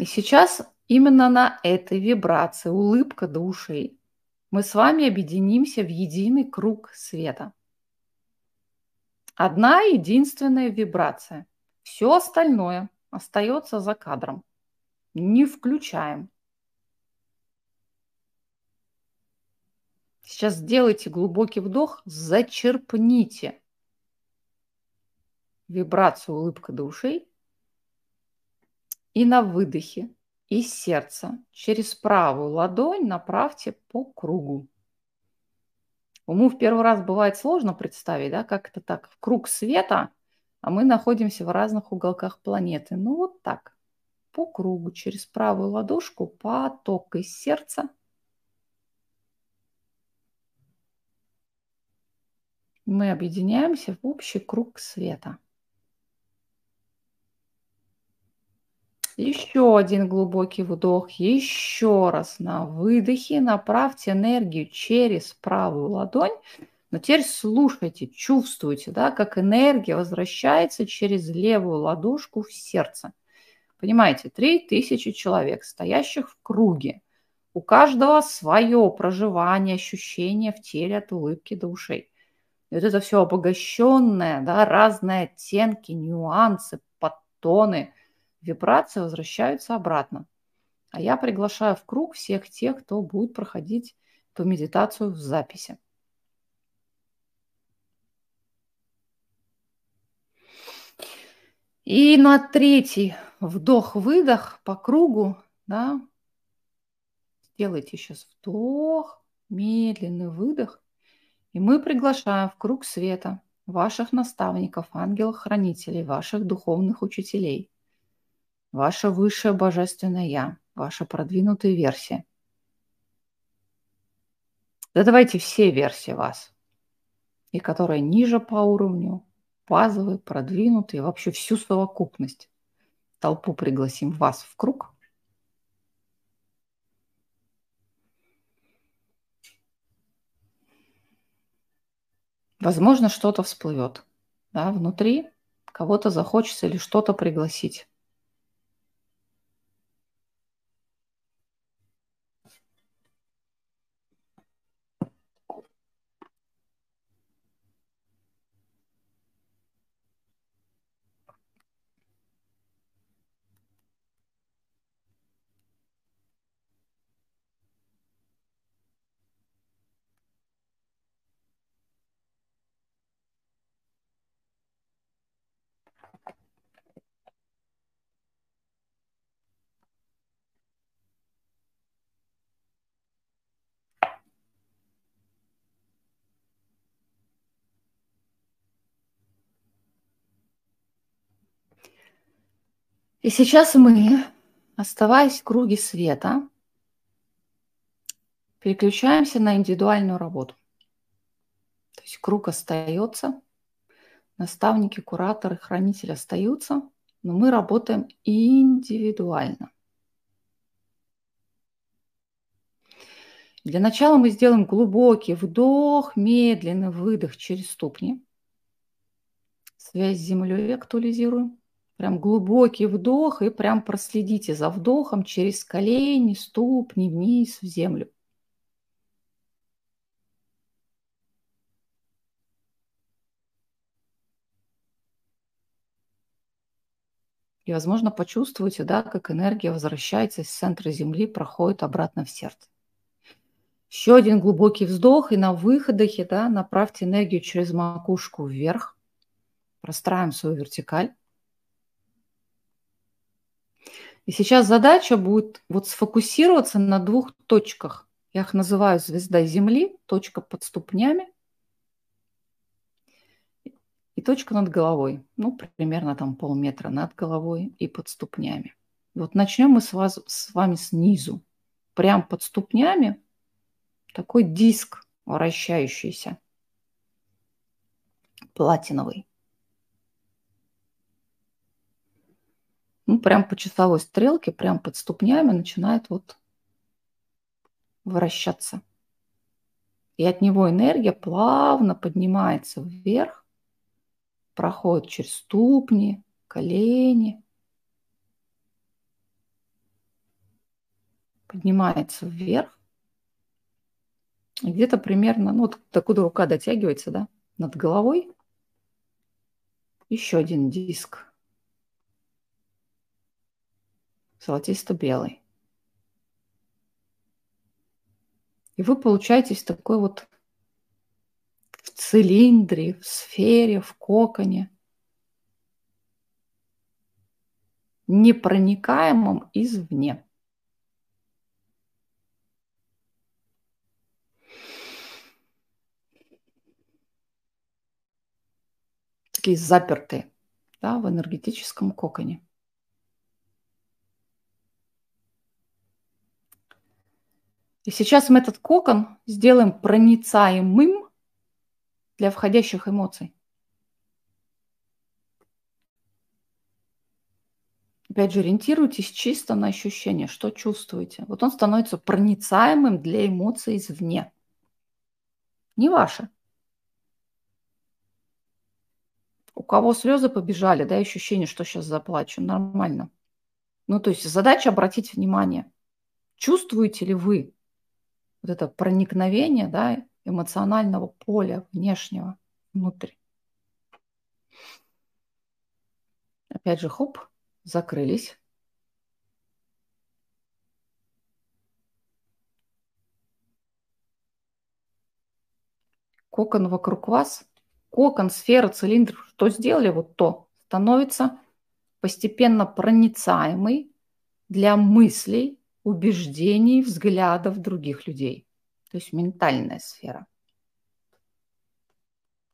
И сейчас именно на этой вибрации, улыбка до ушей, мы с вами объединимся в единый круг света. Одна единственная вибрация. Все остальное остается за кадром. Не включаем. Сейчас сделайте глубокий вдох, зачерпните. Вибрацию улыбка до ушей. И на выдохе из сердца через правую ладонь направьте по кругу. Уму в первый раз бывает сложно представить, да, как это так, в круг света, а мы находимся в разных уголках планеты. Ну вот так, по кругу, через правую ладошку, поток из сердца – мы объединяемся в общий круг света. Еще один глубокий вдох. Еще раз на выдохе направьте энергию через правую ладонь. Но теперь слушайте, чувствуйте, да, как энергия возвращается через левую ладошку в сердце. Понимаете, три тысячи человек, стоящих в круге. У каждого свое проживание, ощущение в теле от улыбки до ушей. Вот это все обогащенное, да, разные оттенки, нюансы, подтоны, вибрации возвращаются обратно. А я приглашаю в круг всех тех, кто будет проходить эту медитацию в записи. И на третий вдох-выдох по кругу, да, сделайте сейчас вдох, медленный выдох. И мы приглашаем в круг света ваших наставников, ангелов-хранителей, ваших духовных учителей, ваше высшее божественное Я, ваша продвинутая версия. Да давайте все версии вас, и которые ниже по уровню, базовые, продвинутые, вообще всю совокупность. Толпу пригласим вас в круг – Возможно, что-то всплывет да, внутри, кого-то захочется или что-то пригласить. И сейчас мы, оставаясь в круге света, переключаемся на индивидуальную работу. То есть круг остается, наставники, кураторы, хранители остаются, но мы работаем индивидуально. Для начала мы сделаем глубокий вдох, медленный выдох через ступни. Связь с землей актуализируем. Прям глубокий вдох и прям проследите за вдохом через колени, ступни вниз в землю. И, возможно, почувствуете, да, как энергия возвращается из центра Земли, проходит обратно в сердце. Еще один глубокий вздох, и на выходохе да, направьте энергию через макушку вверх. Простраиваем свою вертикаль. И сейчас задача будет вот сфокусироваться на двух точках. Я их называю звезда Земли, точка под ступнями. И точка над головой. Ну, примерно там полметра над головой и под ступнями. Вот начнем мы с, вас, с вами снизу. Прям под ступнями такой диск вращающийся, платиновый. Ну, прям по часовой стрелке, прям под ступнями начинает вот вращаться. И от него энергия плавно поднимается вверх, проходит через ступни, колени, поднимается вверх. Где-то примерно, ну вот докуда рука дотягивается, да, над головой. Еще один диск. Золотисто-белый. И вы получаетесь такой вот в цилиндре, в сфере, в коконе, непроникаемом извне. Такие запертые да, в энергетическом коконе. И сейчас мы этот кокон сделаем проницаемым для входящих эмоций. Опять же, ориентируйтесь чисто на ощущение, что чувствуете. Вот он становится проницаемым для эмоций извне. Не ваше. У кого слезы побежали, да, ощущение, что сейчас заплачу, нормально. Ну, то есть задача обратить внимание. Чувствуете ли вы вот это проникновение да, эмоционального поля внешнего внутрь. Опять же, хоп, закрылись. Кокон вокруг вас, кокон, сфера, цилиндр, что сделали, вот то, становится постепенно проницаемый для мыслей, убеждений, взглядов других людей. То есть ментальная сфера.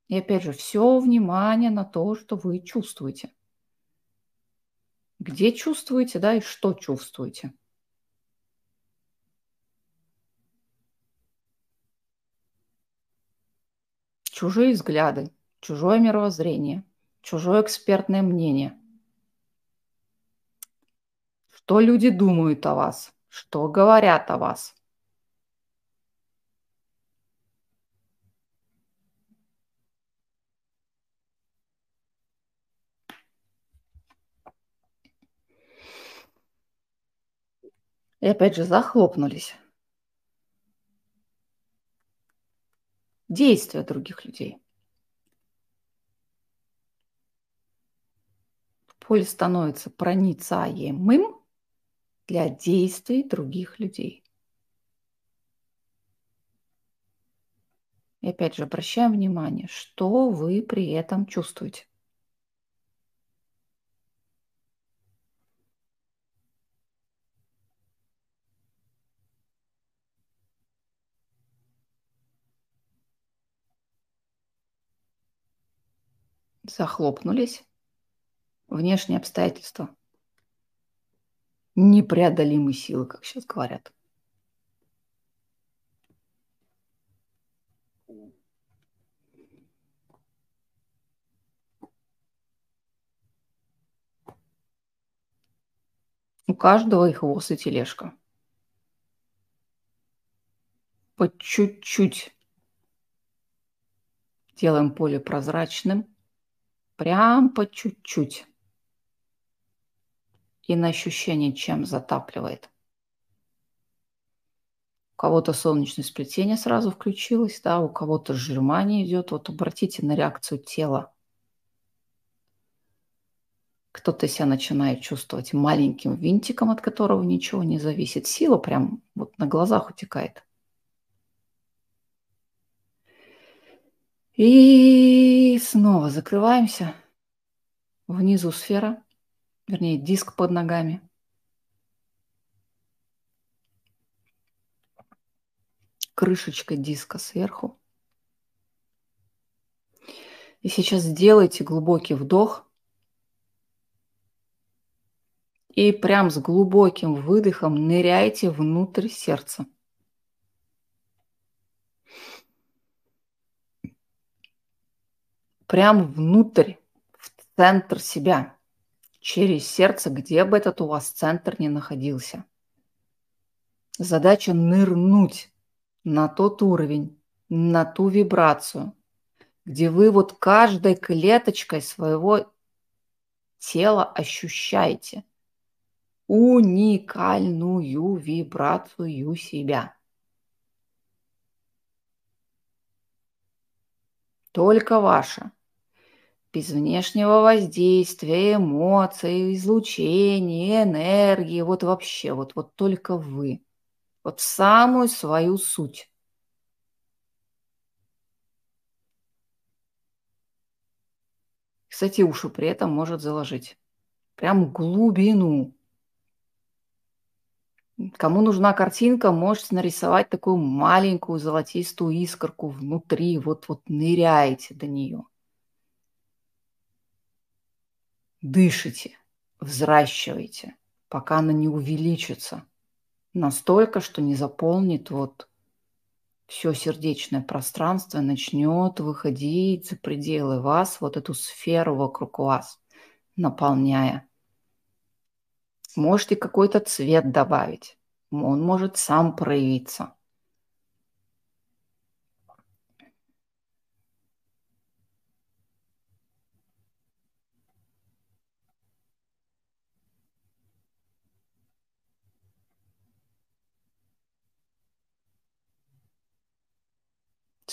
И опять же, все внимание на то, что вы чувствуете. Где чувствуете, да, и что чувствуете. Чужие взгляды, чужое мировоззрение, чужое экспертное мнение. Что люди думают о вас – что говорят о вас? И опять же захлопнулись. Действия других людей. Поле становится проницаемым для действий других людей. И опять же, обращаем внимание, что вы при этом чувствуете. Захлопнулись. Внешние обстоятельства непреодолимой силы, как сейчас говорят. У каждого и хвост, и тележка. По чуть-чуть делаем поле прозрачным. Прям по чуть-чуть и на ощущение, чем затапливает. У кого-то солнечное сплетение сразу включилось, да, у кого-то сжимание идет. Вот обратите на реакцию тела. Кто-то себя начинает чувствовать маленьким винтиком, от которого ничего не зависит. Сила прям вот на глазах утекает. И снова закрываемся. Внизу сфера вернее, диск под ногами. Крышечка диска сверху. И сейчас сделайте глубокий вдох. И прям с глубоким выдохом ныряйте внутрь сердца. Прям внутрь, в центр себя, через сердце, где бы этот у вас центр ни находился. Задача нырнуть на тот уровень, на ту вибрацию, где вы вот каждой клеточкой своего тела ощущаете уникальную вибрацию себя. Только ваша. Без внешнего воздействия, эмоций, излучения, энергии. Вот вообще, вот, вот только вы. Вот самую свою суть. Кстати, уши при этом может заложить. Прям глубину. Кому нужна картинка, можете нарисовать такую маленькую золотистую искорку внутри. Вот, вот ныряете до нее. Дышите, взращивайте, пока она не увеличится настолько, что не заполнит вот все сердечное пространство начнет выходить за пределы вас, вот эту сферу вокруг вас, наполняя. Можете какой-то цвет добавить. Он может сам проявиться.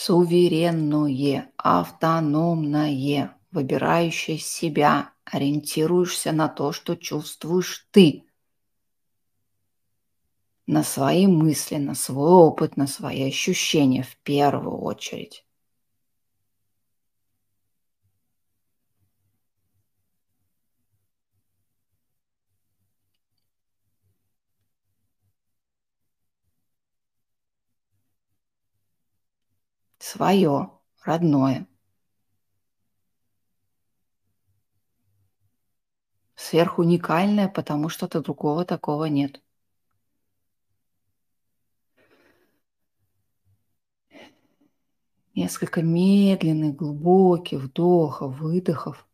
Суверенное, автономное, выбирающее себя, ориентируешься на то, что чувствуешь ты, на свои мысли, на свой опыт, на свои ощущения в первую очередь. Свое, родное. Сверхуникальное, потому что-то другого такого нет. Несколько медленных, глубоких вдохов, выдохов.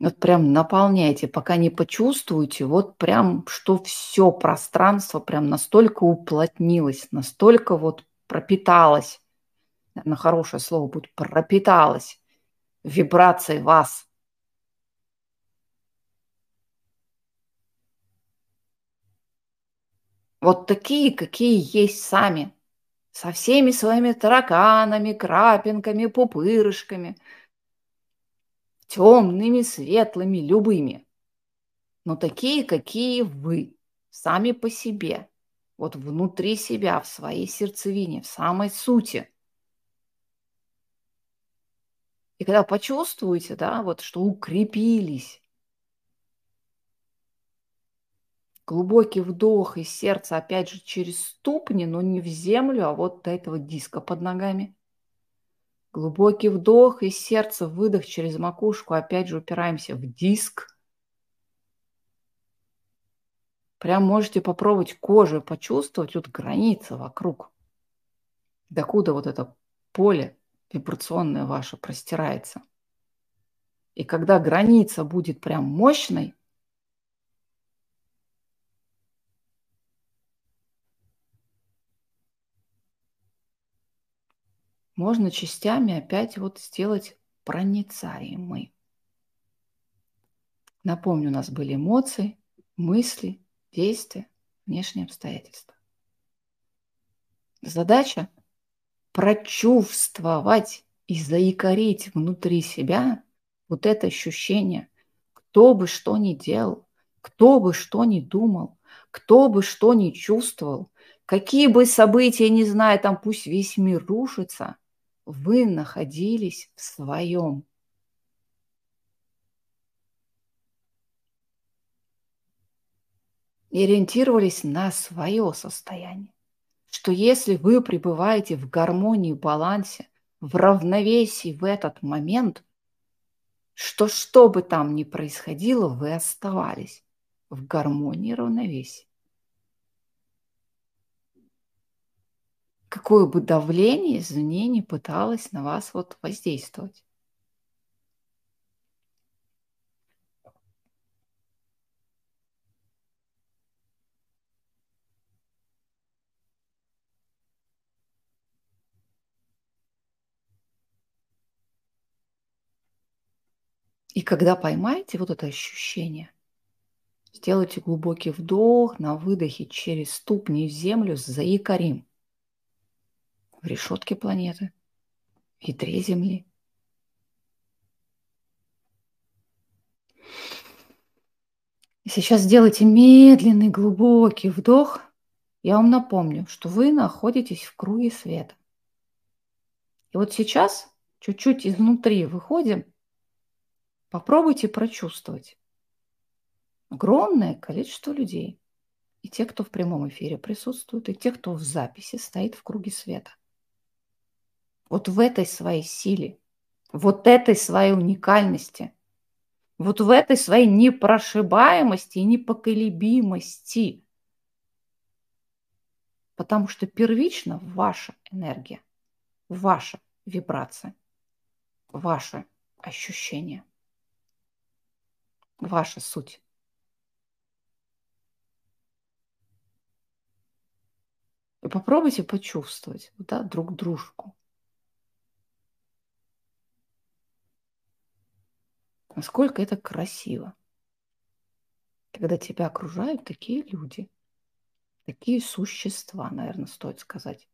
Вот прям наполняйте, пока не почувствуете, вот прям, что все пространство прям настолько уплотнилось, настолько вот пропиталась, на хорошее слово будет, пропиталась вибрацией вас. Вот такие, какие есть сами, со всеми своими тараканами, крапинками, пупырышками, темными, светлыми, любыми. Но такие, какие вы, сами по себе – вот внутри себя, в своей сердцевине, в самой сути. И когда почувствуете, да, вот что укрепились, глубокий вдох из сердца, опять же, через ступни, но не в землю, а вот до этого диска под ногами. Глубокий вдох из сердца, выдох через макушку, опять же упираемся в диск – Прям можете попробовать кожу почувствовать, вот граница вокруг. Докуда вот это поле вибрационное ваше простирается. И когда граница будет прям мощной, можно частями опять вот сделать проницаемый. Напомню, у нас были эмоции, мысли, действия, внешние обстоятельства. Задача прочувствовать и заикарить внутри себя вот это ощущение, кто бы что ни делал, кто бы что ни думал, кто бы что ни чувствовал, какие бы события, не знаю, там пусть весь мир рушится, вы находились в своем и ориентировались на свое состояние. Что если вы пребываете в гармонии, балансе, в равновесии в этот момент, что что бы там ни происходило, вы оставались в гармонии равновесии. Какое бы давление извне не пыталось на вас вот воздействовать. И когда поймаете вот это ощущение, сделайте глубокий вдох на выдохе через ступни в землю с заикарим в решетке планеты, в ядре Земли. И сейчас сделайте медленный глубокий вдох. Я вам напомню, что вы находитесь в круге света. И вот сейчас чуть-чуть изнутри выходим – Попробуйте прочувствовать. Огромное количество людей. И те, кто в прямом эфире присутствует, и те, кто в записи стоит в круге света. Вот в этой своей силе, вот этой своей уникальности, вот в этой своей непрошибаемости и непоколебимости. Потому что первично ваша энергия, ваша вибрация, ваше ощущение ваша суть. И попробуйте почувствовать да, друг дружку. Насколько это красиво, когда тебя окружают такие люди, такие существа, наверное, стоит сказать.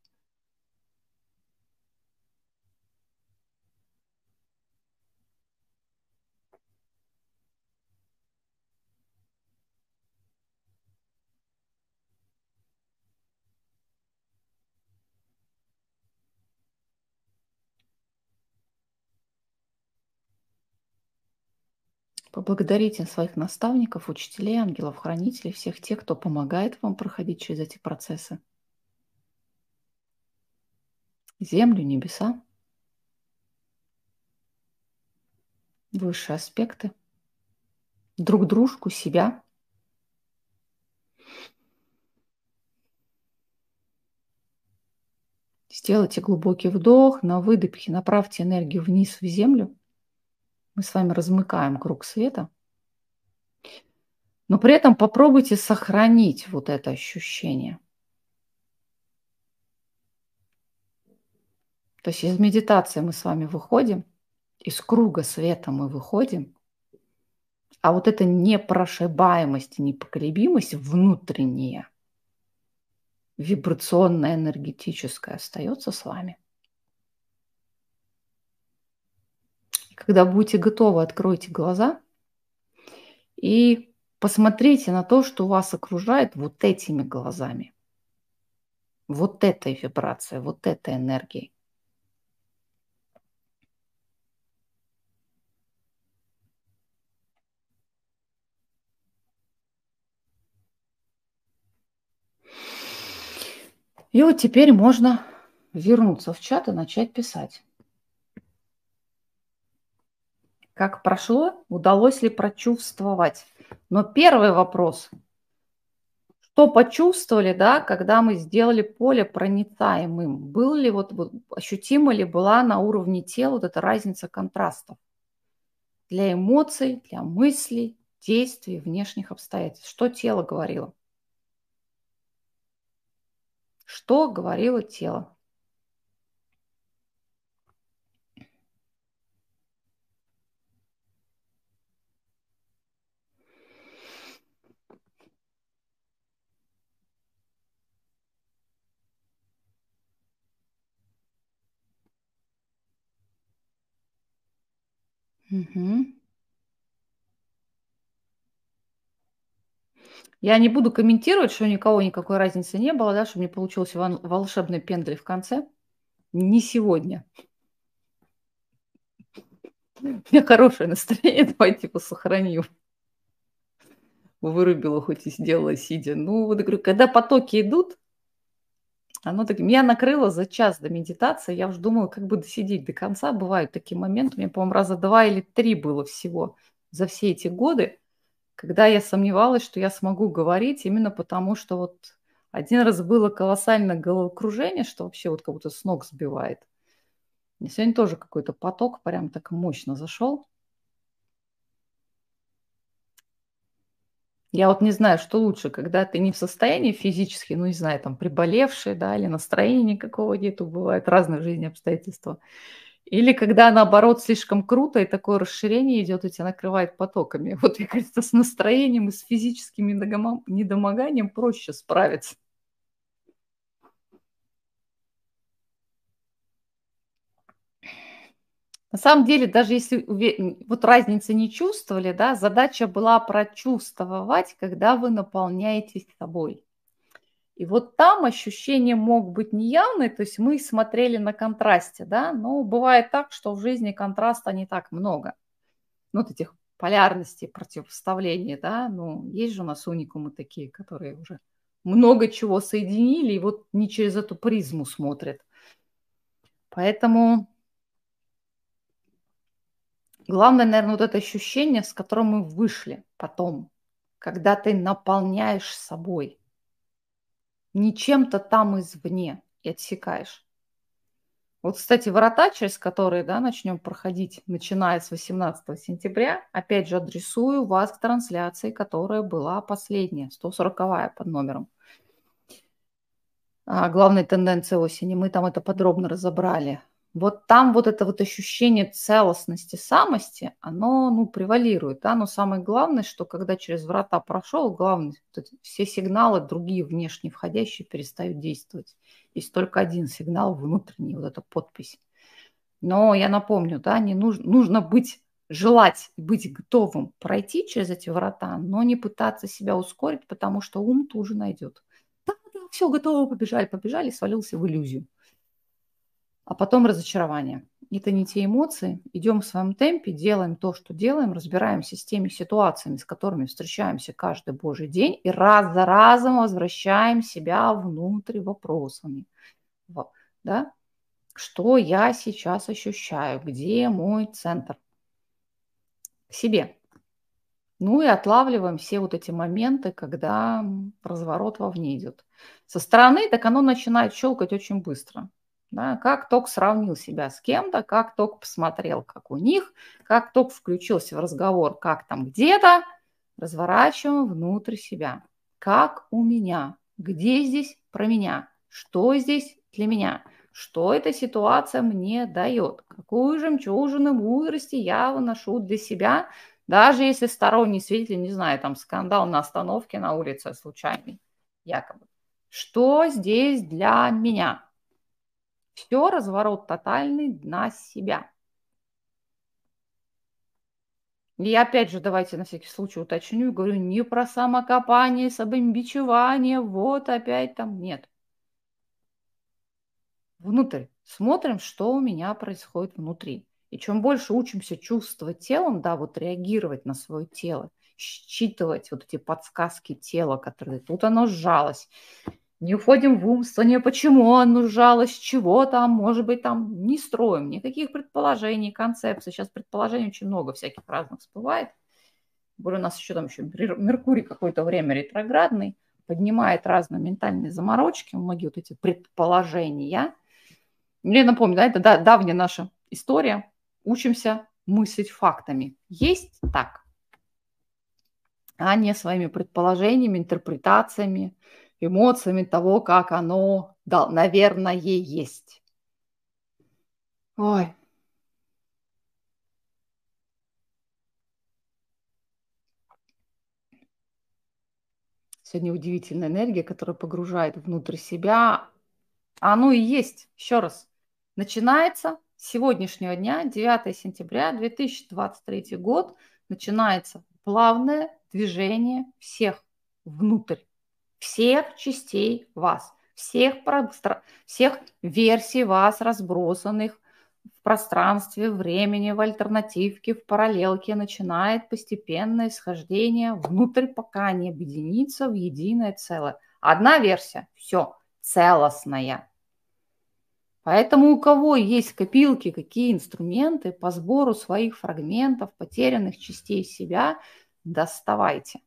Поблагодарите своих наставников, учителей, ангелов, хранителей, всех тех, кто помогает вам проходить через эти процессы. Землю, небеса, высшие аспекты, друг дружку, себя. Сделайте глубокий вдох, на выдохе направьте энергию вниз в землю – мы с вами размыкаем круг света. Но при этом попробуйте сохранить вот это ощущение. То есть из медитации мы с вами выходим, из круга света мы выходим, а вот эта непрошибаемость непоколебимость внутренняя, вибрационная, энергетическая остается с вами. Когда будете готовы, откройте глаза и посмотрите на то, что вас окружает вот этими глазами. Вот этой вибрацией, вот этой энергией. И вот теперь можно вернуться в чат и начать писать. Как прошло? Удалось ли прочувствовать? Но первый вопрос. Что почувствовали, да, когда мы сделали поле проницаемым? Был ли вот, ощутима ли была на уровне тела вот эта разница контрастов? Для эмоций, для мыслей, действий, внешних обстоятельств. Что тело говорило? Что говорило тело? Угу. Я не буду комментировать, что никого никакой разницы не было, да, чтобы не получился волшебный пендель в конце. Не сегодня. У меня хорошее настроение, давайте его сохраню. Вырубила, хоть и сделала сидя. Ну, вот говорю, когда потоки идут, Оно так... Меня накрыло за час до медитации. Я уже думала, как бы досидеть до конца. Бывают такие моменты. У меня, по-моему, раза два или три было всего за все эти годы, когда я сомневалась, что я смогу говорить, именно потому что вот один раз было колоссальное головокружение, что вообще вот как будто с ног сбивает. И сегодня тоже какой-то поток прям так мощно зашел. Я вот не знаю, что лучше, когда ты не в состоянии физически, ну, не знаю, там, приболевший, да, или настроение какого нету, бывают разные в жизни обстоятельства. Или когда, наоборот, слишком круто, и такое расширение идет, и тебя накрывает потоками. Вот, мне кажется, с настроением и с физическим недомоганием проще справиться. На самом деле, даже если вот разницы не чувствовали, да, задача была прочувствовать, когда вы наполняетесь собой. И вот там ощущение мог быть неявный, то есть мы смотрели на контрасте, да, но бывает так, что в жизни контраста не так много. Ну, вот этих полярностей, противопоставлений, да, ну, есть же у нас уникумы такие, которые уже много чего соединили, и вот не через эту призму смотрят. Поэтому Главное, наверное, вот это ощущение, с которым мы вышли потом, когда ты наполняешь собой, не чем-то там извне и отсекаешь. Вот, кстати, врата, через которые да, начнем проходить, начиная с 18 сентября, опять же адресую вас к трансляции, которая была последняя, 140-я под номером. А, главные тенденции осени. Мы там это подробно разобрали вот там вот это вот ощущение целостности, самости, оно, ну, превалирует, да, но самое главное, что когда через врата прошел, главное, все сигналы другие внешние входящие перестают действовать. Есть только один сигнал внутренний, вот эта подпись. Но я напомню, да, не нужно, нужно быть, желать быть готовым пройти через эти врата, но не пытаться себя ускорить, потому что ум тоже найдет. Да, да, все, готово, побежали, побежали, свалился в иллюзию а потом разочарование. Это не те эмоции. Идем в своем темпе, делаем то, что делаем, разбираемся с теми ситуациями, с которыми встречаемся каждый божий день, и раз за разом возвращаем себя внутрь вопросами. Да? Что я сейчас ощущаю? Где мой центр? К себе. Ну и отлавливаем все вот эти моменты, когда разворот вовне идет. Со стороны так оно начинает щелкать очень быстро. Да, как только сравнил себя с кем-то, как только посмотрел, как у них, как только включился в разговор, как там где-то, разворачиваем внутрь себя. Как у меня? Где здесь про меня? Что здесь для меня? Что эта ситуация мне дает? Какую жемчужину мудрости я выношу для себя, даже если сторонний свидетель, не знаю, там скандал на остановке на улице случайный, якобы. Что здесь для меня? Все разворот тотальный на себя. И опять же, давайте на всякий случай уточню, говорю не про самокопание, самобичевание, вот опять там нет. Внутрь. Смотрим, что у меня происходит внутри. И чем больше учимся чувствовать телом, да, вот реагировать на свое тело, считывать вот эти подсказки тела, которые тут оно сжалось, не уходим в умствование, почему оно сжалось, чего там, может быть, там не строим никаких предположений, концепций. Сейчас предположений очень много всяких разных всплывает. Более у нас еще там еще Меркурий какое-то время ретроградный, поднимает разные ментальные заморочки, многие вот эти предположения. Мне напомню, да, это давняя наша история. Учимся мыслить фактами. Есть так, а не своими предположениями, интерпретациями, эмоциями того, как оно, да, наверное, есть. Ой. Сегодня удивительная энергия, которая погружает внутрь себя. Оно и есть. Еще раз. Начинается с сегодняшнего дня, 9 сентября 2023 год, начинается плавное движение всех внутрь всех частей вас, всех, простра... всех версий вас, разбросанных в пространстве, времени, в альтернативке, в параллелке, начинает постепенное исхождение внутрь, пока не объединится в единое целое. Одна версия, все, целостная. Поэтому у кого есть копилки, какие инструменты по сбору своих фрагментов, потерянных частей себя, доставайте.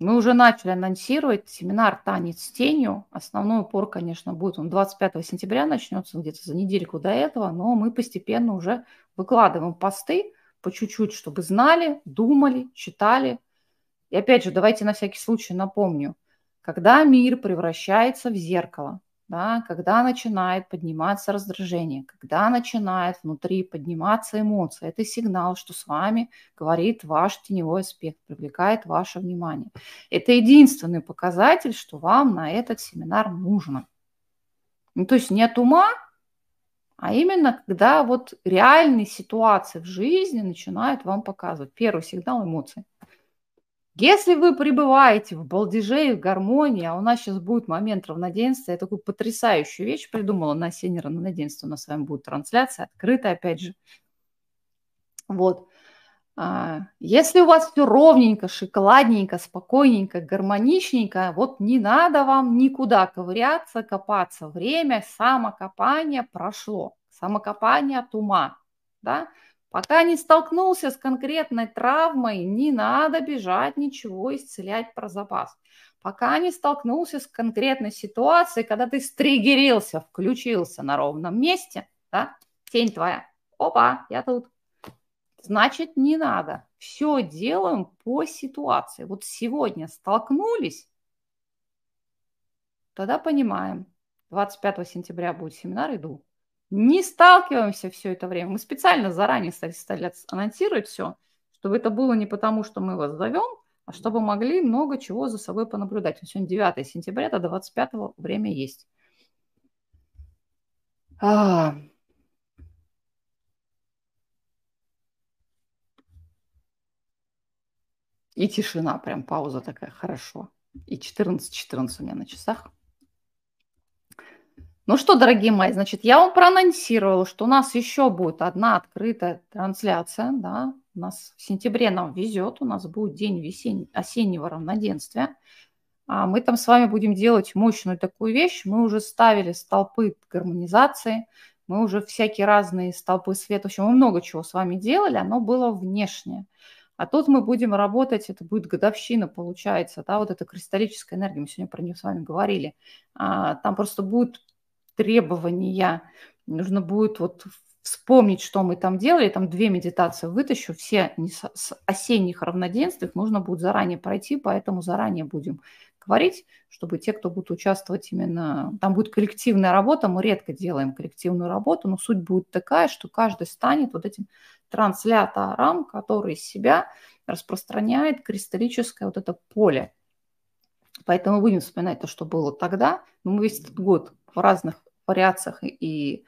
Мы уже начали анонсировать семинар «Танец с тенью». Основной упор, конечно, будет, он 25 сентября начнется, где-то за недельку до этого, но мы постепенно уже выкладываем посты по чуть-чуть, чтобы знали, думали, читали. И опять же, давайте на всякий случай напомню, когда мир превращается в зеркало, да, когда начинает подниматься раздражение, когда начинает внутри подниматься эмоция, это сигнал, что с вами говорит ваш теневой аспект, привлекает ваше внимание. Это единственный показатель, что вам на этот семинар нужно. Ну, то есть нет ума, а именно когда вот реальные ситуации в жизни начинают вам показывать. Первый сигнал эмоций. Если вы пребываете в балдеже и в гармонии, а у нас сейчас будет момент равноденствия, я такую потрясающую вещь придумала на осеннее равноденствие, у нас с вами будет трансляция, открытая опять же. Вот. А, если у вас все ровненько, шоколадненько, спокойненько, гармоничненько, вот не надо вам никуда ковыряться, копаться. Время самокопания прошло. Самокопание от ума. Да? Пока не столкнулся с конкретной травмой, не надо бежать ничего исцелять про запас. Пока не столкнулся с конкретной ситуацией, когда ты стригерился, включился на ровном месте, да, тень твоя, опа, я тут. Значит, не надо. Все делаем по ситуации. Вот сегодня столкнулись, тогда понимаем. 25 сентября будет семинар, иду не сталкиваемся все это время. Мы специально заранее стали, стали анонсировать все, чтобы это было не потому, что мы вас зовем, а чтобы могли много чего за собой понаблюдать. Сегодня 9 сентября, до 25 время есть. А... И тишина, прям пауза такая, хорошо. И 14-14 у меня на часах. Ну что, дорогие мои, значит, я вам проанонсировала, что у нас еще будет одна открытая трансляция, да, у нас в сентябре нам везет, у нас будет день весен... осеннего равноденствия. А мы там с вами будем делать мощную такую вещь. Мы уже ставили столпы гармонизации, мы уже всякие разные столпы света. В общем, мы много чего с вами делали, оно было внешнее. А тут мы будем работать, это будет годовщина, получается, да, вот эта кристаллическая энергия, мы сегодня про нее с вами говорили. А, там просто будет требования. Нужно будет вот вспомнить, что мы там делали. Там две медитации вытащу. Все с осенних равноденствий нужно будет заранее пройти, поэтому заранее будем говорить, чтобы те, кто будут участвовать именно... Там будет коллективная работа, мы редко делаем коллективную работу, но суть будет такая, что каждый станет вот этим транслятором, который из себя распространяет кристаллическое вот это поле. Поэтому будем вспоминать то, что было тогда. Но мы весь этот год в разных вариациях и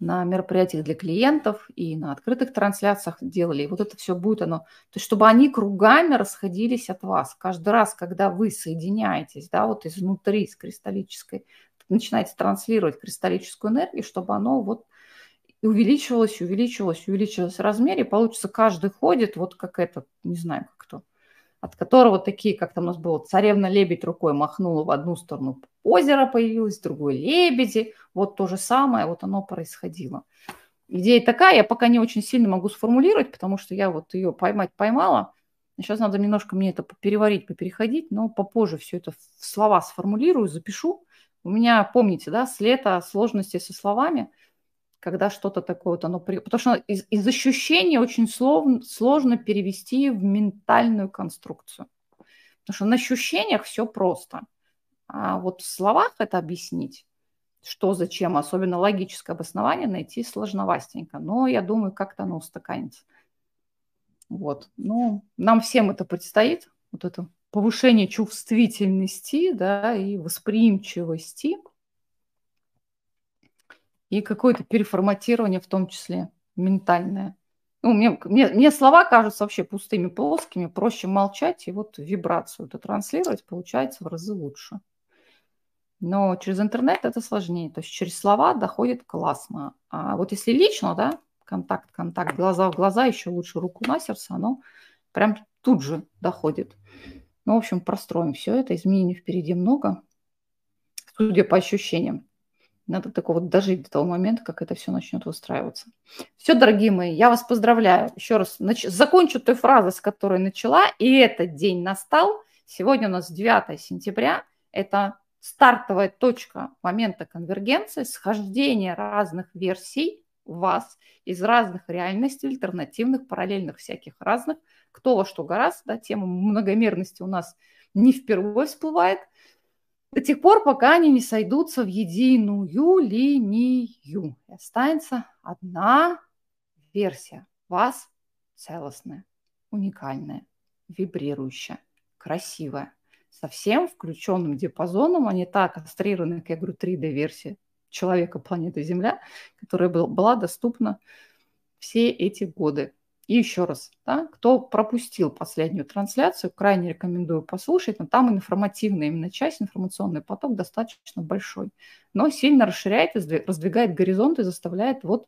на мероприятиях для клиентов, и на открытых трансляциях делали. И вот это все будет оно. То есть, чтобы они кругами расходились от вас. Каждый раз, когда вы соединяетесь, да, вот изнутри с кристаллической, начинаете транслировать кристаллическую энергию, чтобы оно вот увеличивалось, увеличивалось, увеличивалось в размере, получится каждый ходит, вот как этот, не знаю, как кто, от которого такие, как там у нас было, царевна-лебедь рукой махнула в одну сторону, озеро появилось, в другой лебеди, вот то же самое, вот оно происходило. Идея такая, я пока не очень сильно могу сформулировать, потому что я вот ее поймать поймала. Сейчас надо немножко мне это переварить, попереходить, но попозже все это в слова сформулирую, запишу. У меня, помните, да, с лета сложности со словами – когда что-то такое вот оно... Потому что из, из ощущения очень сложно, сложно перевести в ментальную конструкцию. Потому что на ощущениях все просто. А вот в словах это объяснить, что, зачем, особенно логическое обоснование найти сложновастенько. Но я думаю, как-то оно устаканится. Вот. Ну, нам всем это предстоит, вот это повышение чувствительности, да, и восприимчивости – и какое-то переформатирование в том числе ментальное. Ну, мне, мне, мне слова кажутся вообще пустыми, плоскими, проще молчать и вот вибрацию это транслировать получается в разы лучше. Но через интернет это сложнее, то есть через слова доходит классно. А вот если лично, да, контакт, контакт, глаза в глаза, еще лучше руку на сердце, оно прям тут же доходит. Ну, в общем, простроим все это. Изменений впереди много, судя по ощущениям. Надо такого вот дожить до того момента, как это все начнет выстраиваться. Все, дорогие мои, я вас поздравляю. Еще раз нач... закончу той фразой, с которой начала. И этот день настал. Сегодня у нас 9 сентября. Это стартовая точка момента конвергенции, схождения разных версий вас из разных реальностей, альтернативных, параллельных, всяких разных. Кто во что гораздо, да, тема многомерности у нас не впервые всплывает – до тех пор, пока они не сойдутся в единую линию. И останется одна версия вас целостная, уникальная, вибрирующая, красивая, со всем включенным диапазоном, а не так кастрированы, как я говорю, 3D-версия человека планеты Земля, которая была доступна все эти годы. И еще раз, да, кто пропустил последнюю трансляцию, крайне рекомендую послушать, но там информативная именно часть, информационный поток достаточно большой, но сильно расширяет, раздвигает горизонты, заставляет вот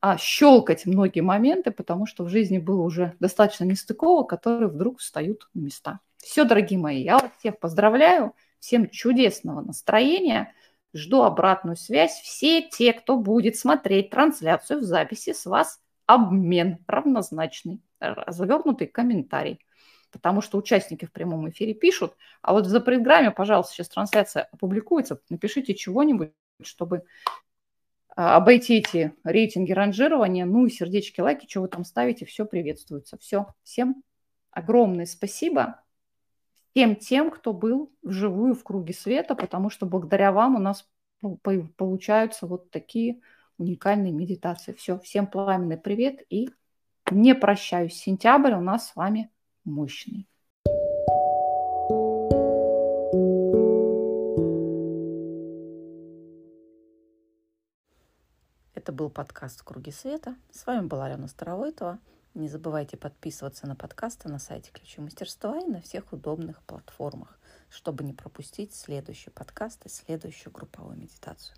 а, щелкать многие моменты, потому что в жизни было уже достаточно нестыковок, которые вдруг встают на места. Все, дорогие мои, я вас всех поздравляю, всем чудесного настроения, жду обратную связь. Все те, кто будет смотреть трансляцию в записи, с вас обмен равнозначный, завернутый комментарий. Потому что участники в прямом эфире пишут, а вот в запредграмме, пожалуйста, сейчас трансляция опубликуется, напишите чего-нибудь, чтобы а, обойти эти рейтинги ранжирования, ну и сердечки, лайки, что вы там ставите, все приветствуется. Все, всем огромное спасибо всем тем, кто был вживую в круге света, потому что благодаря вам у нас получаются вот такие уникальной медитации. Все, всем пламенный привет и не прощаюсь. Сентябрь у нас с вами мощный. Это был подкаст «В круге света». С вами была Алена Старовойтова. Не забывайте подписываться на подкасты на сайте Ключи Мастерства и на всех удобных платформах, чтобы не пропустить следующий подкаст и следующую групповую медитацию.